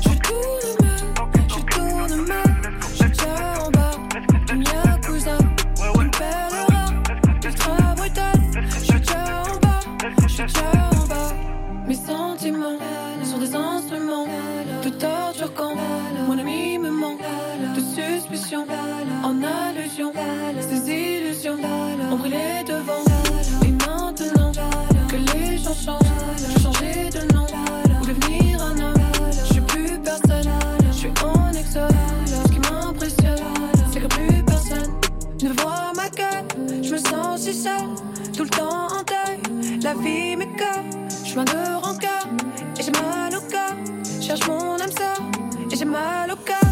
Je tourne mal, je tourne mal. Je déjà en bas, un yakuza. Une perle rare, ultra brutale. Je déjà en bas, je déjà en bas. Mes sentiments sont des instruments de torture quand mon ami en allusion. Ces illusions ont brûlé devant. Et maintenant que les gens changent, j'ai changé de nom pour devenir un homme. Je suis plus personne, je suis en exode. Ce qui m'impressionne, c'est que plus personne ne voit ma gueule. Je me sens si seule, tout le temps en deuil. La vie m'écoeure, chemin de rancœur. Et j'ai mal au cœur, cherche mon âme sœur. Et j'ai mal au cœur,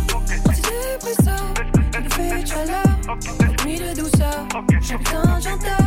chaleur, nuit de douceur. J'ai putain j'entends,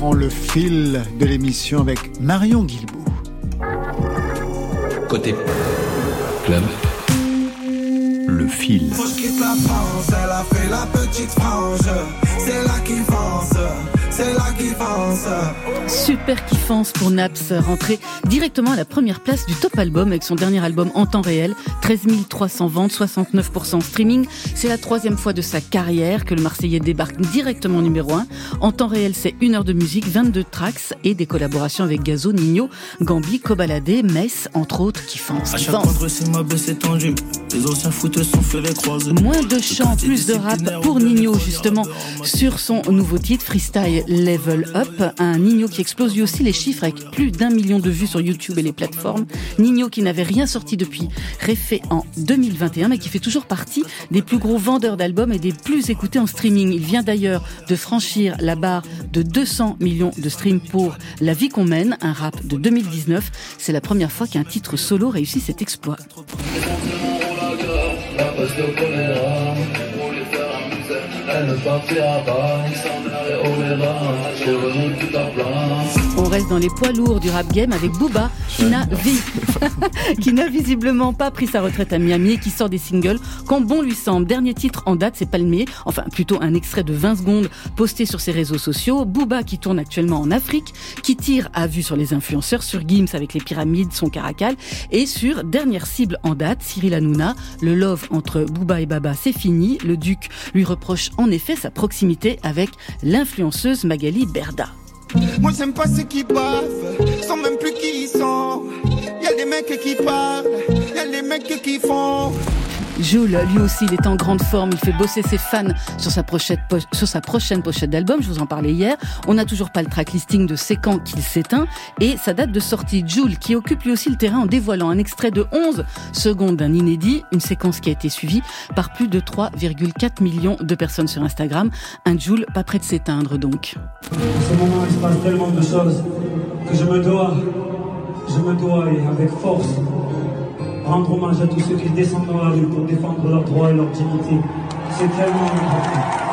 reprend le fil de l'émission avec Marion Guilbault. Côté club. Le fil. Faut que je quitte la France, elle a fait la petite frange. C'est là qu'il pense, c'est qu'il pense. Super kiffance pour Naps, rentré directement à la première place du top album avec son dernier album en temps réel, 13 300 ventes, 69% en streaming. C'est la troisième fois de sa carrière que le Marseillais débarque directement numéro 1. En temps réel, c'est une heure de musique, 22 tracks et des collaborations avec Gazo, Nino, Gambi, Kobalade, Metz, entre autres, kiffance. À chaque kiffance. endroit, c'est ma baisse étendue. Les anciens fouteux sont fait les croiser. Moins de chants, plus de rap pour Nino justement sur son nouveau titre Freestyle Level Up. Un Nino qui explose lui aussi les chiffres avec plus d'un million de vues sur YouTube et les plateformes. Nino qui n'avait rien sorti depuis Réfé en 2021 mais qui fait toujours partie des plus gros vendeurs d'albums et des plus écoutés en streaming. Il vient d'ailleurs de franchir la barre de 200 millions de streams pour La vie qu'on mène, un rap de 2019. C'est la première fois qu'un titre solo réussit cet exploit. Eller fattiga barn som er i oljeland, går rundt uten plan. On reste dans les poids lourds du rap game avec Booba, qui n'a vi- qui n'a visiblement pas pris sa retraite à Miami et qui sort des singles quand bon lui semble. Dernier titre en date, c'est Palmier, enfin plutôt un extrait de 20 secondes posté sur ses réseaux sociaux. Booba qui tourne actuellement en Afrique, qui tire à vue sur les influenceurs, sur Gims avec les pyramides, son caracal, et sur dernière cible en date, Cyril Hanouna. Le love entre Booba et Baba, c'est fini. Le duc lui reproche en effet sa proximité avec l'influenceuse Magali Berda. Moi j'aime pas ceux qui bavent, sans même plus qui ils sont. Y'a des mecs qui parlent, y'a des mecs qui font. Jules, lui aussi, il est en grande forme. Il fait bosser ses fans sur sa prochaine, pochette d'album. Je vous en parlais hier. On n'a toujours pas le track listing de quand qu'il s'éteint et sa date de sortie. Jules, qui occupe lui aussi le terrain en dévoilant un extrait de 11 secondes d'un inédit, une séquence qui a été suivie par plus de 3,4 millions de personnes sur Instagram. Un Jules pas prêt de s'éteindre donc. Je me dois, et avec force, rendre hommage à tous ceux qui descendent dans la rue pour défendre leurs droits et leur dignité. C'est tellement important.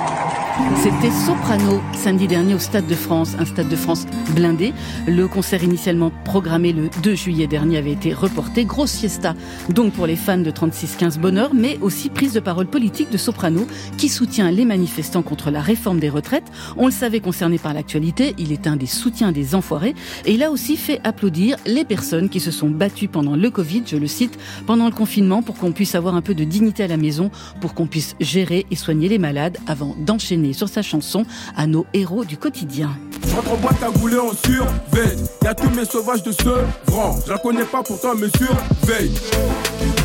C'était Soprano samedi dernier au Stade de France, un Stade de France blindé. Le concert initialement programmé le 2 juillet dernier avait été reporté. Grosse fiesta donc pour les fans de 36-15 Bonheur, mais aussi prise de parole politique de Soprano qui soutient les manifestants contre la réforme des retraites. On le savait concerné par l'actualité, il est un des soutiens des enfoirés et il a aussi fait applaudir les personnes qui se sont battues pendant le Covid, je le cite, pendant le confinement pour qu'on puisse avoir un peu de dignité à la maison, pour qu'on puisse gérer et soigner les malades avant d'enchaîner sur sa chanson à nos héros du quotidien. En boîte en surveille. Y'a tous mes sauvages de ce. Je la connais pas pourtant me surveille.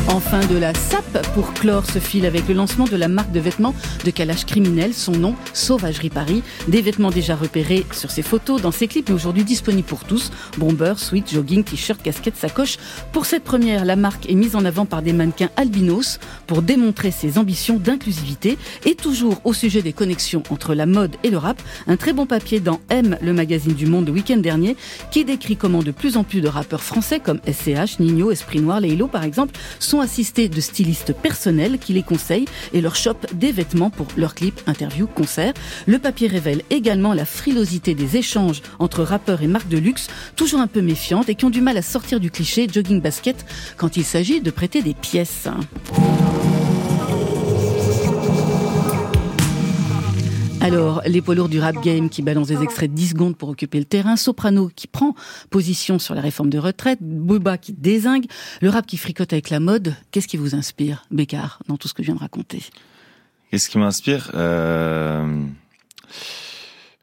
Enfin de la SAP pour clore ce fil avec le lancement de la marque de vêtements de calage criminel, son nom Sauvagerie Paris. Des vêtements déjà repérés sur ses photos, dans ses clips, mais aujourd'hui disponibles pour tous. Bomber, sweat, jogging, t-shirt, casquette, sacoche. Pour cette première, la marque est mise en avant par des mannequins albinos pour démontrer ses ambitions d'inclusivité. Et toujours au sujet des connexions entre la mode et le rap, un très bon papier dans M, le magazine du Monde le week-end dernier, qui décrit comment de plus en plus de rappeurs français comme SCH, Nino, Esprit Noir, Leilo par exemple, sont assistés de stylistes personnels qui les conseillent et leur chopent des vêtements pour leurs clips, interviews, concerts. Le papier révèle également la frilosité des échanges entre rappeurs et marques de luxe, toujours un peu méfiantes et qui ont du mal à sortir du cliché jogging basket quand il s'agit de prêter des pièces. Alors, les poids lourds du rap game qui balancent des extraits de 10 secondes pour occuper le terrain, Soprano qui prend position sur la réforme de retraite, Booba qui désingue, le rap qui fricote avec la mode, qu'est-ce qui vous inspire, Bécard, dans tout ce que je viens de raconter? Qu'est-ce qui m'inspire? Euh...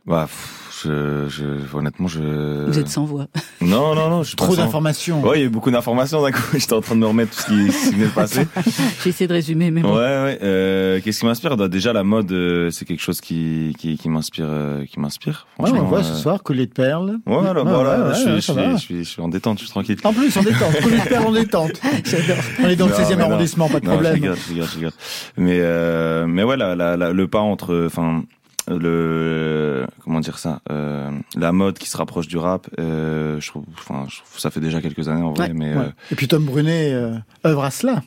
bah, je, je, honnêtement, je. Vous êtes sans voix. Non, non, non. Je suis Trop pas sans- d'informations. Ouais, il y a eu beaucoup d'informations d'un coup. J'étais en train de me remettre tout ce qui, de passer. J'ai essayé de résumer, mais Ouais, bon. ouais. Euh, Qu'est-ce qui m'inspire? Bah, Déjà, la mode, euh, c'est quelque chose qui, qui, qui m'inspire, euh, qui m'inspire. Ouais, on voit euh, ce soir, collier de perles. Ouais, voilà. ouais, je, suis, ouais, je, suis, je, suis, je suis en détente, je suis tranquille. En plus, en détente. Collier de perles en détente. On est dans le Non, 16e mais non. arrondissement, pas de Non, Je problème. rigole, je rigole, je rigole. Mais, euh, mais ouais, la, la, la- le pas entre, enfin, le, comment dire ça, euh, la mode qui se rapproche du rap, euh, je trouve, enfin, je trouve que ça fait déjà quelques années en vrai, Ouais, mais ouais. euh, Et puis Tom Brunet euh, œuvre à cela.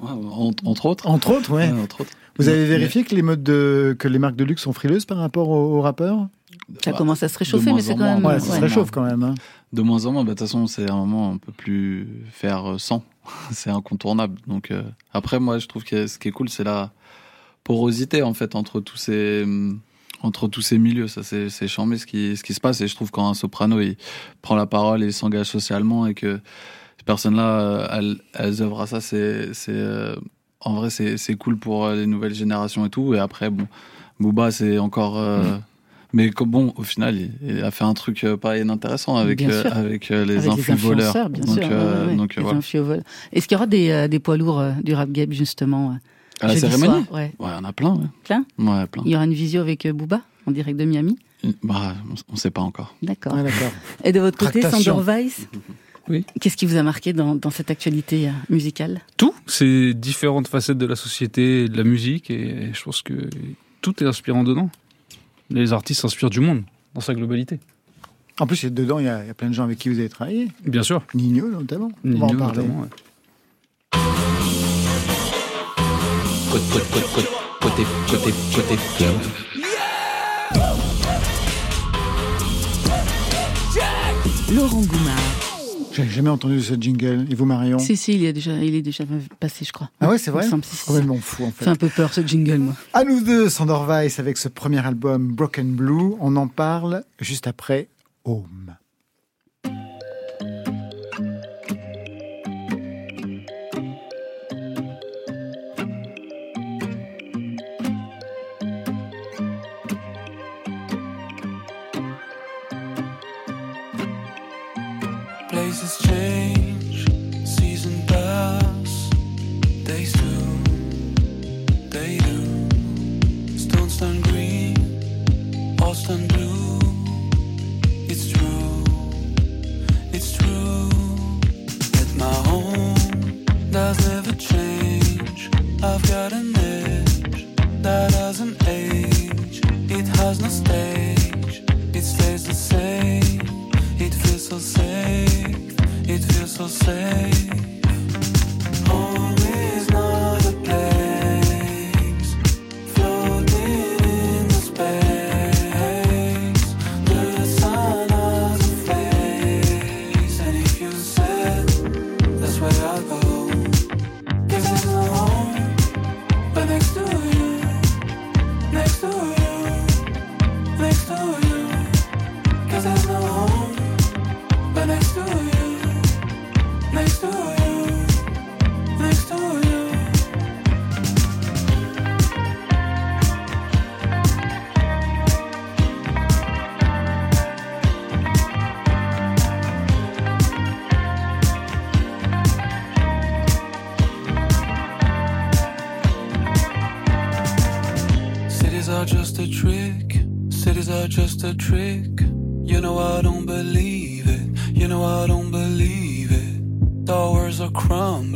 entre, entre autres. Entre autres, ouais. Ouais, entre autres. Vous avez Mais- vérifié que les modes de, que les marques de luxe sont frileuses par rapport aux, aux rappeurs? Ça commence à se réchauffer, mais c'est quand même. ça ouais. se réchauffe quand même. hein. De moins en moins, bah, de toute façon, c'est un moment, on peut plus faire sans. c'est incontournable. Donc, euh, après, moi, je trouve que ce qui est cool, c'est la porosité, en fait, entre tous ces, hum, entre tous ces milieux. Ça, c'est, c'est chambé ce qui, ce qui se passe. Et je trouve quand un soprano, il prend la parole et s'engage socialement et que ces personnes-là, euh, elles, elles œuvrent à ça, c'est, c'est, euh, en vrai, c'est, c'est cool pour euh, les nouvelles générations et tout. Et après, bon, Booba, c'est encore, euh, Mm. mais bon, au final, il, il a fait un truc pas inintéressant avec, euh, avec euh, les Avec influx voleurs. influenceurs, bien donc, sûr. euh, ouais, ouais, donc, les voilà. influx. Est-ce qu'il y aura des, des poids lourds du rap game, justement À la cérémonie soir Ouais. Ouais, on a plein, ouais. Plein Ouais, plein. Il y aura une visio avec euh, Booba, en direct de Miami Bah, on, on sait pas encore. D'accord. Ouais, d'accord. Et de votre côté. Sandor Weiss Oui. Qu'est-ce qui vous a marqué dans, dans cette actualité euh, musicale? Tout, c'est différentes facettes de la société et de la musique, et je pense que tout est inspirant dedans. Les artistes s'inspirent du monde, dans sa globalité. En plus, dedans, il y, a, il y a plein de gens avec qui vous avez travaillé. Bien sûr. Nino, notamment. on va Nino, en parler. notamment, ouais. Côté, côté, côté, côté, côté, côté club. Laurent Goumard. J'ai jamais entendu ce jingle. Et vous, Marion Si, si, il, est déjà, il est déjà passé, je crois. Ah ouais, c'est vrai si. Complètement fou, en fait. fait un peu peur, ce jingle, moi. À nous deux, Sandor Weiss, avec ce premier album Broken Blue. On en parle juste après Home. Just a trick. You know I don't believe it. You know I don't believe it. Towers are crumbling.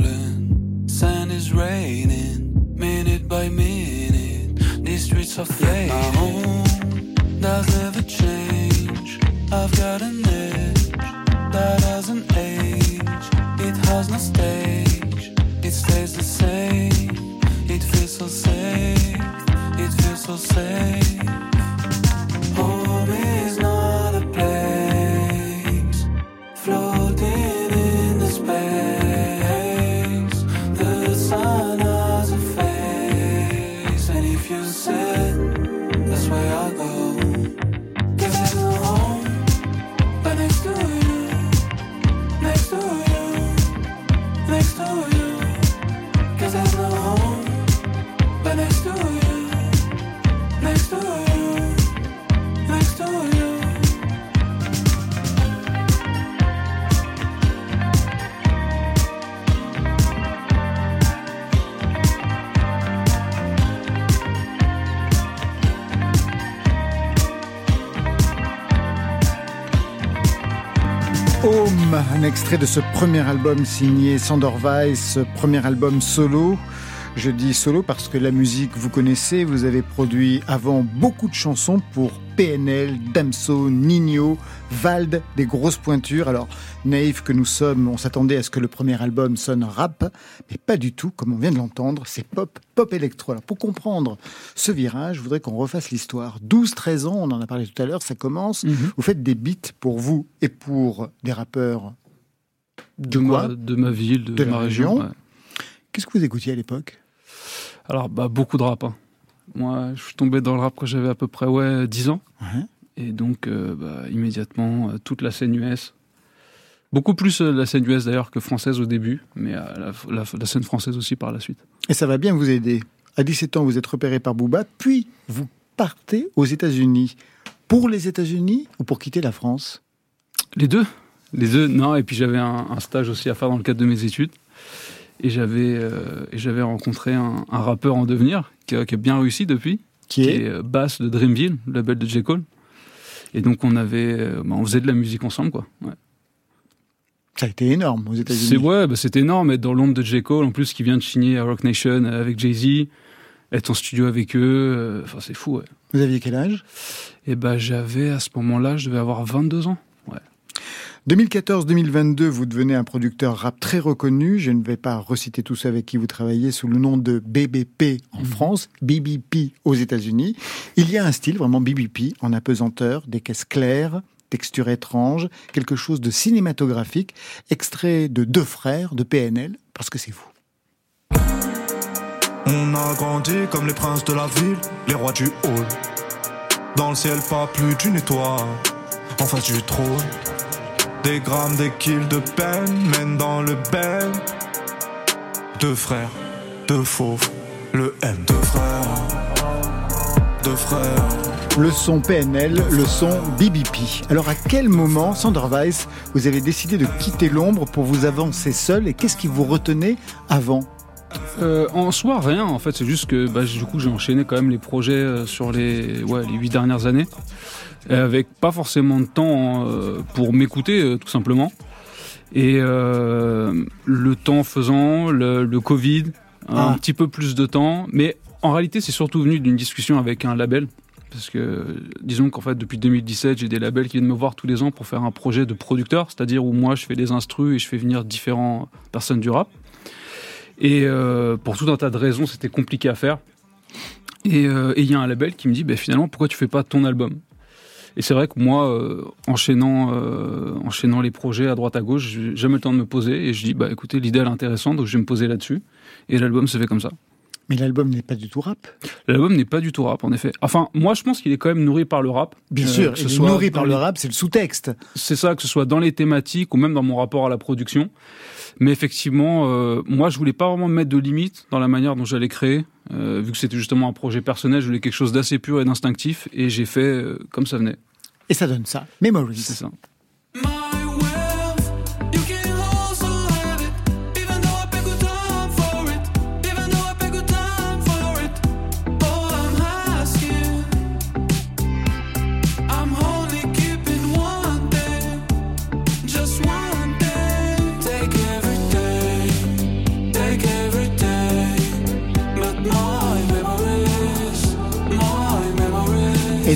Extrait de ce premier album signé Sandor Weiss, premier album solo. Je dis solo parce que la musique, vous connaissez, vous avez produit avant beaucoup de chansons pour PNL, Damso, Nino, Vald, des grosses pointures. Alors, naïf que nous sommes, on s'attendait à ce que le premier album sonne rap, mais pas du tout, comme on vient de l'entendre, c'est pop, pop électro. Alors, pour comprendre ce virage, je voudrais qu'on refasse l'histoire. 12-13 ans, on en a parlé tout à l'heure, ça commence. Vous faites des beats pour vous et pour des rappeurs de, quoi ma, de ma ville, de, De ma région. région. ouais. Qu'est-ce que vous écoutiez à l'époque? Alors, bah, beaucoup de rap. hein. Moi, je suis tombé dans le rap quand j'avais à peu près ouais, 10 ans. Et donc, euh, bah, immédiatement, euh, toute la scène US. Beaucoup plus euh, la scène US d'ailleurs que française au début, mais la, la- la scène française aussi par la suite. Et ça va bien vous aider. À 17 ans, vous êtes repéré par Booba, puis vous partez aux États-Unis. Pour les États-Unis ou pour quitter la France? Les deux. Les deux, non. Et puis j'avais un, un stage aussi à faire dans le cadre de mes études. Et j'avais euh, j'avais rencontré un, un rappeur en devenir qui a, qui a bien réussi depuis. Qui est euh, Bass de Dreamville, le label de J. Cole. Et donc on avait, euh, bah, on faisait de la musique ensemble, quoi. Ouais. Ça a été énorme aux C'est États-Unis. ouais, bah, c'était énorme être dans l'ombre de J. Cole, en plus qui vient de signer à Rock Nation avec Jay-Z, être en studio avec eux, euh, enfin c'est fou, ouais. Vous aviez quel âge? Et bah j'avais à ce moment-là, je devais avoir 22 ans. Ouais. 2014-2022, vous devenez un producteur rap très reconnu. Je ne vais pas reciter tous ceux avec qui vous travaillez sous le nom de BBP en Mhm. France, BBP aux États-Unis. Il y a un style vraiment BBP en apesanteur, des caisses claires, texture étrange, quelque chose de cinématographique, extrait de Deux frères de PNL, parce que c'est vous. On a grandi comme les princes de la ville, les rois du hall. Dans le ciel, pas plus d'une étoile, en face du trône. Des grammes, des kills de peine mènent dans le bel. Deux frères, deux fauves, le M. Deux frères, deux frères. Le son PNL, le son BBP. Alors à quel moment, Sander Weiss, vous avez décidé de quitter l'ombre pour vous avancer seul et qu'est-ce qui vous retenait avant Euh, en soi, rien. En fait, c'est juste que bah, du coup, j'ai enchaîné quand même les projets euh, sur les ouais, les huit dernières années, avec pas forcément de temps euh, pour m'écouter, euh, tout simplement. Et euh, le temps faisant, le, le Covid, un Ah. petit peu plus de temps, mais en réalité, c'est surtout venu d'une discussion avec un label. Parce que, disons qu'en fait, depuis 2017, j'ai des labels qui viennent me voir tous les ans pour faire un projet de producteur, c'est-à-dire où moi, je fais des instrus et je fais venir différentes personnes du rap. Et euh, pour tout un tas de raisons, c'était compliqué à faire. Et euh, et il y a un label qui me dit, bah, finalement, pourquoi tu fais pas ton album? Et c'est vrai que moi, euh, enchaînant, euh, enchaînant les projets à droite à gauche, j'ai jamais le temps de me poser. Et je dis, bah écoutez, l'idée elle est intéressante, donc je vais me poser là-dessus. Et l'album se fait comme ça. Mais l'album n'est pas du tout rap. L'album n'est pas du tout rap, en effet. Enfin, moi, je pense qu'il est quand même nourri par le rap. Bien Euh, sûr, il ce est soit nourri par le rap, c'est le sous-texte. C'est ça, que ce soit dans les thématiques ou même dans mon rapport à la production. Mais effectivement, euh, moi, je voulais pas vraiment me mettre de limites dans la manière dont j'allais créer. Euh, vu que c'était justement un projet personnel, je voulais quelque chose d'assez pur et d'instinctif. Et j'ai fait euh, comme ça venait. Et ça donne ça. Memories. C'est ça.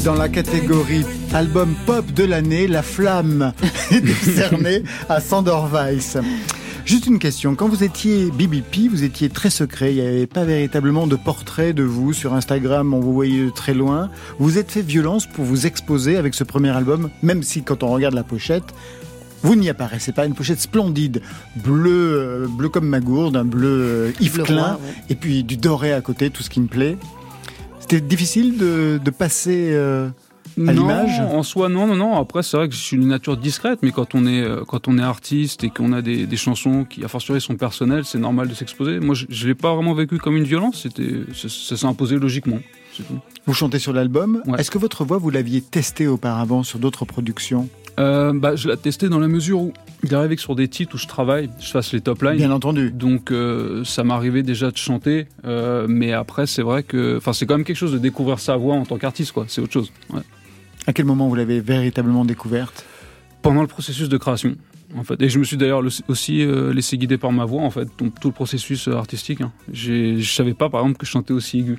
Dans la catégorie album pop de l'année, la flamme est décernée à Sandor Weiss. Juste une question, quand vous étiez BBP, vous étiez très secret, il n'y avait pas véritablement de portrait de vous sur Instagram, on vous voyait de très loin. Vous êtes fait violence pour vous exposer avec ce premier album, même si quand on regarde la pochette, vous n'y apparaissez pas, une pochette splendide, bleu, euh, bleu comme ma gourde, un bleu euh, Yves Klein, roi, ouais. et puis du doré à côté, tout ce qui me plaît. C'était difficile de, de passer euh, à l'image? En soi, non, non, non. Après, c'est vrai que je suis une nature discrète, mais quand on est, euh, quand on est artiste et qu'on a des, des chansons qui, a fortiori, sont personnelles, c'est normal de s'exposer. Moi, je, je l'ai pas vraiment vécu comme une violence. C'était, ça, s'est imposé logiquement. Vous chantez sur l'album. Est-ce que votre voix, vous l'aviez testée auparavant sur d'autres productions? Euh, bah, je l'ai testé dans la mesure où il arrivait que sur des titres où je travaille, je fasse les top lines. Bien entendu. Donc euh, ça m'arrivait déjà de chanter, euh, mais après c'est vrai que, enfin c'est quand même quelque chose de découvrir sa voix en tant qu'artiste, quoi. C'est autre chose. ouais. À quel moment vous l'avez véritablement découverte? Pendant le processus de création, en fait. Et je me suis d'ailleurs le- aussi euh, laissé guider par ma voix, en fait, donc tout le processus artistique. Hein. Je savais pas, par exemple, que je chantais aussi aigu.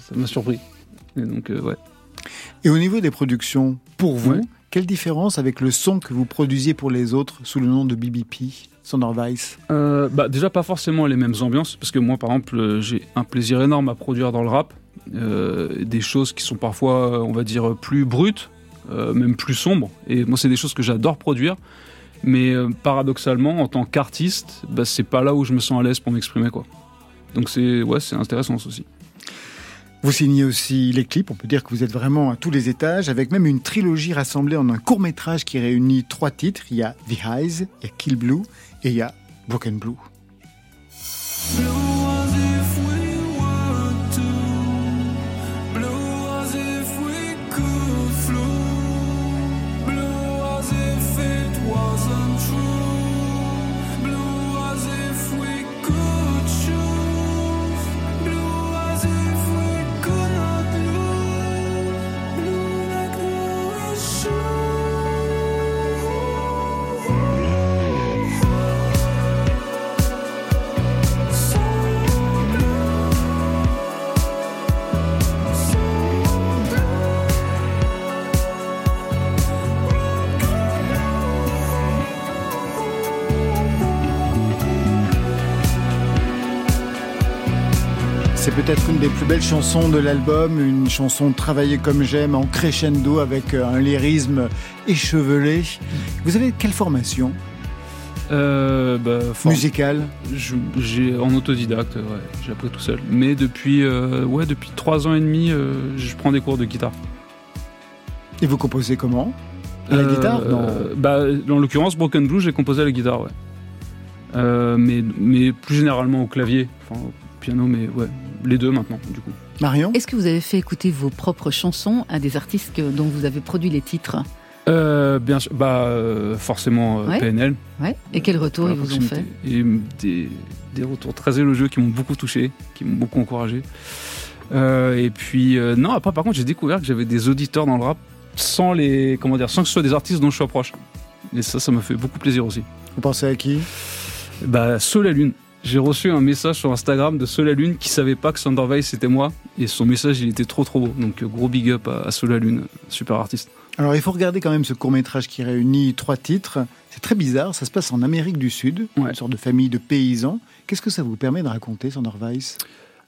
Ça m'a surpris. Et donc ouais. Et au niveau des productions, pour vous, Ouais. Quelle différence avec le son que vous produisiez pour les autres sous le nom de BBP, Sonder Weiss? Euh, bah, déjà pas forcément les mêmes ambiances parce que moi par exemple euh, j'ai un plaisir énorme à produire dans le rap. Euh, des choses qui sont parfois on va dire plus brutes euh, même plus sombres. Et moi c'est des choses que j'adore produire. Mais paradoxalement en tant qu'artiste bah, c'est pas là où je me sens à l'aise pour m'exprimer donc c'est ouais intéressant aussi Vous signez aussi les clips, on peut dire que vous êtes vraiment à tous les étages, avec même une trilogie rassemblée en un court métrage qui réunit trois titres. Il y a The Eyes, il y a Kill Blue et il y a Broken. Blue belles chansons de l'album, une chanson travaillée comme j'aime, en crescendo avec euh, un lyrisme échevelé. Vous avez quelle formation? Euh, bah, musicale J'ai en autodidacte, ouais, j'ai appris tout seul. Mais depuis, euh, ouais, depuis trois ans et demi, euh, je prends des cours de guitare. Et vous composez comment? À la guitare? Non. bah, En l'occurrence, Broken Blue, j'ai composé à la guitare, ouais. Mais, mais plus généralement au clavier, enfin piano, mais ouais, les deux maintenant, du coup. Marion Est-ce que vous avez fait écouter vos propres chansons à des artistes que- dont vous avez produit les titres Euh, bien sûr, bah, euh, forcément euh, Ouais. PNL. Ouais. Et quel retour ils vous ont fait. Et des, des retours très élogieux qui m'ont beaucoup touché, qui m'ont beaucoup encouragé. Euh, et puis, euh, non, après, par contre, j'ai découvert que j'avais des auditeurs dans le rap sans les, comment dire, sans que ce soit des artistes dont je sois proche. Et ça, ça m'a fait beaucoup plaisir aussi. Vous pensez à qui? Bah, Sol la Lune. J'ai reçu un message sur Instagram de Sol la Lune qui savait pas que Sanderweiss c'était moi. Et son message, il était trop trop beau. Donc, euh, gros big up à, à Sol la Lune, super artiste. Alors il faut regarder quand même ce court métrage qui réunit trois titres. C'est très bizarre, ça se passe en Amérique du Sud, une sorte de famille de paysans. Qu'est-ce que ça vous permet de raconter, Sanderweiss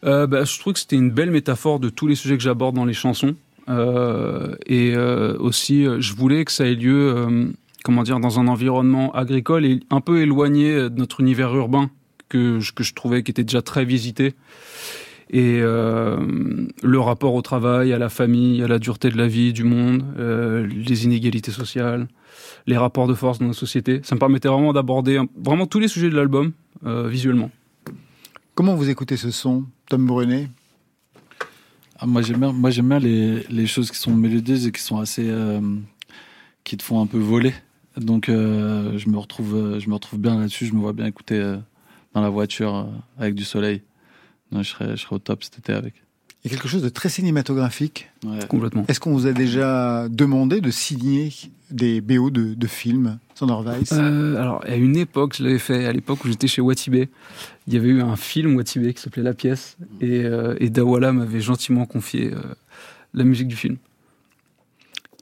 Euh, bah, je trouve que c'était une belle métaphore de tous les sujets que j'aborde dans les chansons. Euh, et euh, aussi, je voulais que ça ait lieu, comment dire, dans un environnement agricole et un peu éloigné de notre univers urbain que je, que je trouvais qui était déjà très visité. Et euh, le rapport au travail, à la famille, à la dureté de la vie, du monde, euh, les inégalités sociales, les rapports de force dans nos sociétés. Ça me permettait vraiment d'aborder vraiment tous les sujets de l'album euh, visuellement. Comment vous écoutez ce son, Tom Brunet? Ah, moi j'aime bien, moi j'aime bien les, les choses qui sont mélodieuses et qui sont assez, euh, qui te font un peu voler. Donc euh, je me retrouve, je me retrouve bien là-dessus. Je me vois bien écouter euh, dans la voiture euh, avec du soleil. Non, je serais, je serais au top cet été avec. Il y a quelque chose de très cinématographique. Complètement. Est-ce qu'on vous a déjà demandé de signer des BO de, de films, Sanderweiss Euh, alors, à une époque, je l'avais fait, à l'époque où j'étais chez Watibé. Il y avait eu un film Watibé qui s'appelait La pièce, et, euh, et Dawala m'avait gentiment confié euh, la musique du film.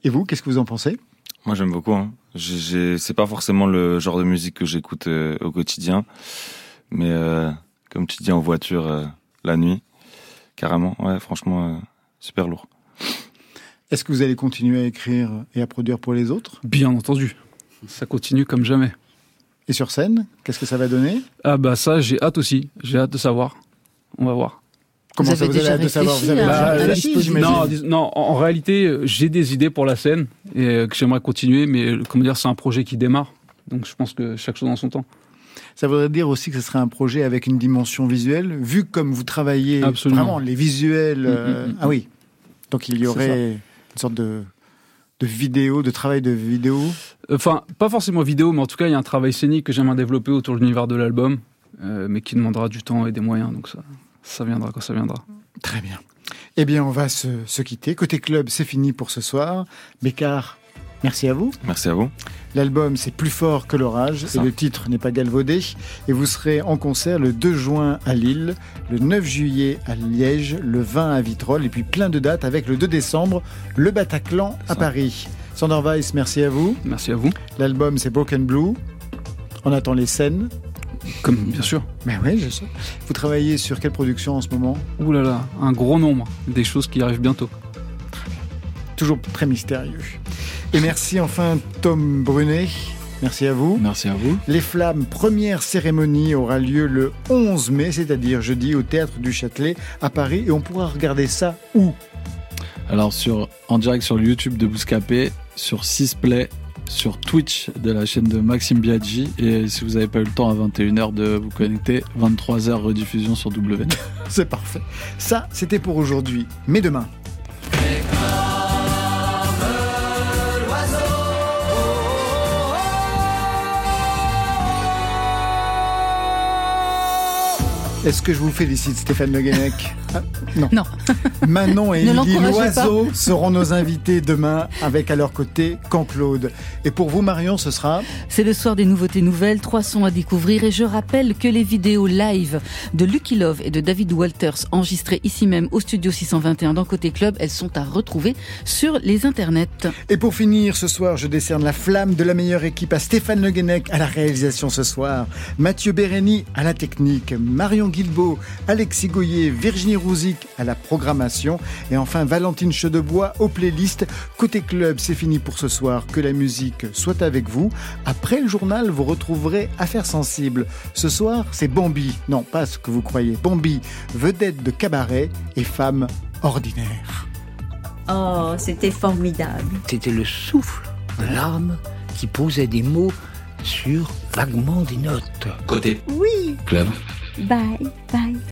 Et vous, qu'est-ce que vous en pensez? Moi, j'aime beaucoup. Hein. C'est pas forcément le genre de musique que j'écoute euh, au quotidien, mais euh, comme tu dis en voiture euh, la nuit, carrément. Ouais, franchement, euh, super lourd. Est-ce que vous allez continuer à écrire et à produire pour les autres? Bien entendu. Ça continue comme jamais. Et sur scène, qu'est-ce que ça va donner? Ah bah ça, j'ai hâte aussi. J'ai hâte de savoir. On va voir. Comment Vous ça, avez vous avez déjà hâte de savoir? Vous avez Bah, non, non, en, réalité, j'ai des idées pour la scène et que j'aimerais continuer, mais comment dire, c'est un projet qui démarre. Donc je pense que chaque chose en son temps. Ça voudrait dire aussi que ce serait un projet avec une dimension visuelle, vu comme vous travaillez Absolument. vraiment les visuels. euh, Mm, mm, mm, ah oui. Donc il y aurait une sorte de, de vidéo, de travail de vidéo. Enfin, pas forcément vidéo, mais en tout cas, il y a un travail scénique que j'aimerais développer autour de l'univers de l'album, euh, mais qui demandera du temps et des moyens. Donc ça, ça viendra quand ça viendra. Très bien. Eh bien, on va se, se quitter. Côté club, c'est fini pour ce soir. Bécard, merci à vous. Merci à vous. L'album, c'est plus fort que l'orage, et le titre n'est pas galvaudé. Et vous serez en concert le 2 juin à Lille, le 9 juillet à Liège, le 20 à Vitrolles, et puis plein de dates avec le 2 décembre, le Bataclan à Paris. Sander Weiss, merci à vous. Merci à vous. L'album, c'est Broken Blue. On attend les scènes. Comme bien sûr. Mais oui, je sais. Vous travaillez sur quelle production en ce moment? Ouh là là, un gros nombre, des choses qui arrivent bientôt. Toujours très mystérieux. Et merci enfin Tom Brunet. Merci à vous. Merci à vous. Les Flammes, première cérémonie aura lieu le 11 mai, c'est-à-dire jeudi au Théâtre du Châtelet à Paris. Et on pourra regarder ça où? Alors sur, en direct sur le YouTube de Bouscapé, sur 6play, sur Twitch de la chaîne de Maxime Biaggi. Et si vous n'avez pas eu le temps à 21h de vous connecter, 23h rediffusion sur W. C'est parfait. Ça, c'était pour aujourd'hui. Mais demain. Est-ce que je vous félicite, Stéphane Le Guenec Ah, Non. Non. Manon et pas. Loiseau seront nos invités demain avec à leur côté Camp-Claude. Et pour vous, Marion, ce sera C'est le soir des nouveautés nouvelles, trois sons à découvrir et je rappelle que les vidéos live de Lucky Love et de David Walters enregistrées ici même au studio 621 dans Côté Club, elles sont à retrouver sur les internets. Et pour finir, ce soir, je décerne la flamme de la meilleure équipe à Stéphane Le Guenec à la réalisation ce soir, Mathieu Bérény à la technique, Marion Guilbeault, Alexis Goyer, Virginie Rouzic à la programmation et enfin Valentine Chedebois aux playlists. Côté club, c'est fini pour ce soir. Que la musique soit avec vous. Après le journal, vous retrouverez Affaires sensibles. Ce soir, c'est Bambi. Non, pas ce que vous croyez. Bambi, vedette de cabaret et femme ordinaire. Oh, c'était formidable. C'était le souffle de l'arme qui posait des mots sur vaguement des notes. Côté Oui. club. Bye, bye.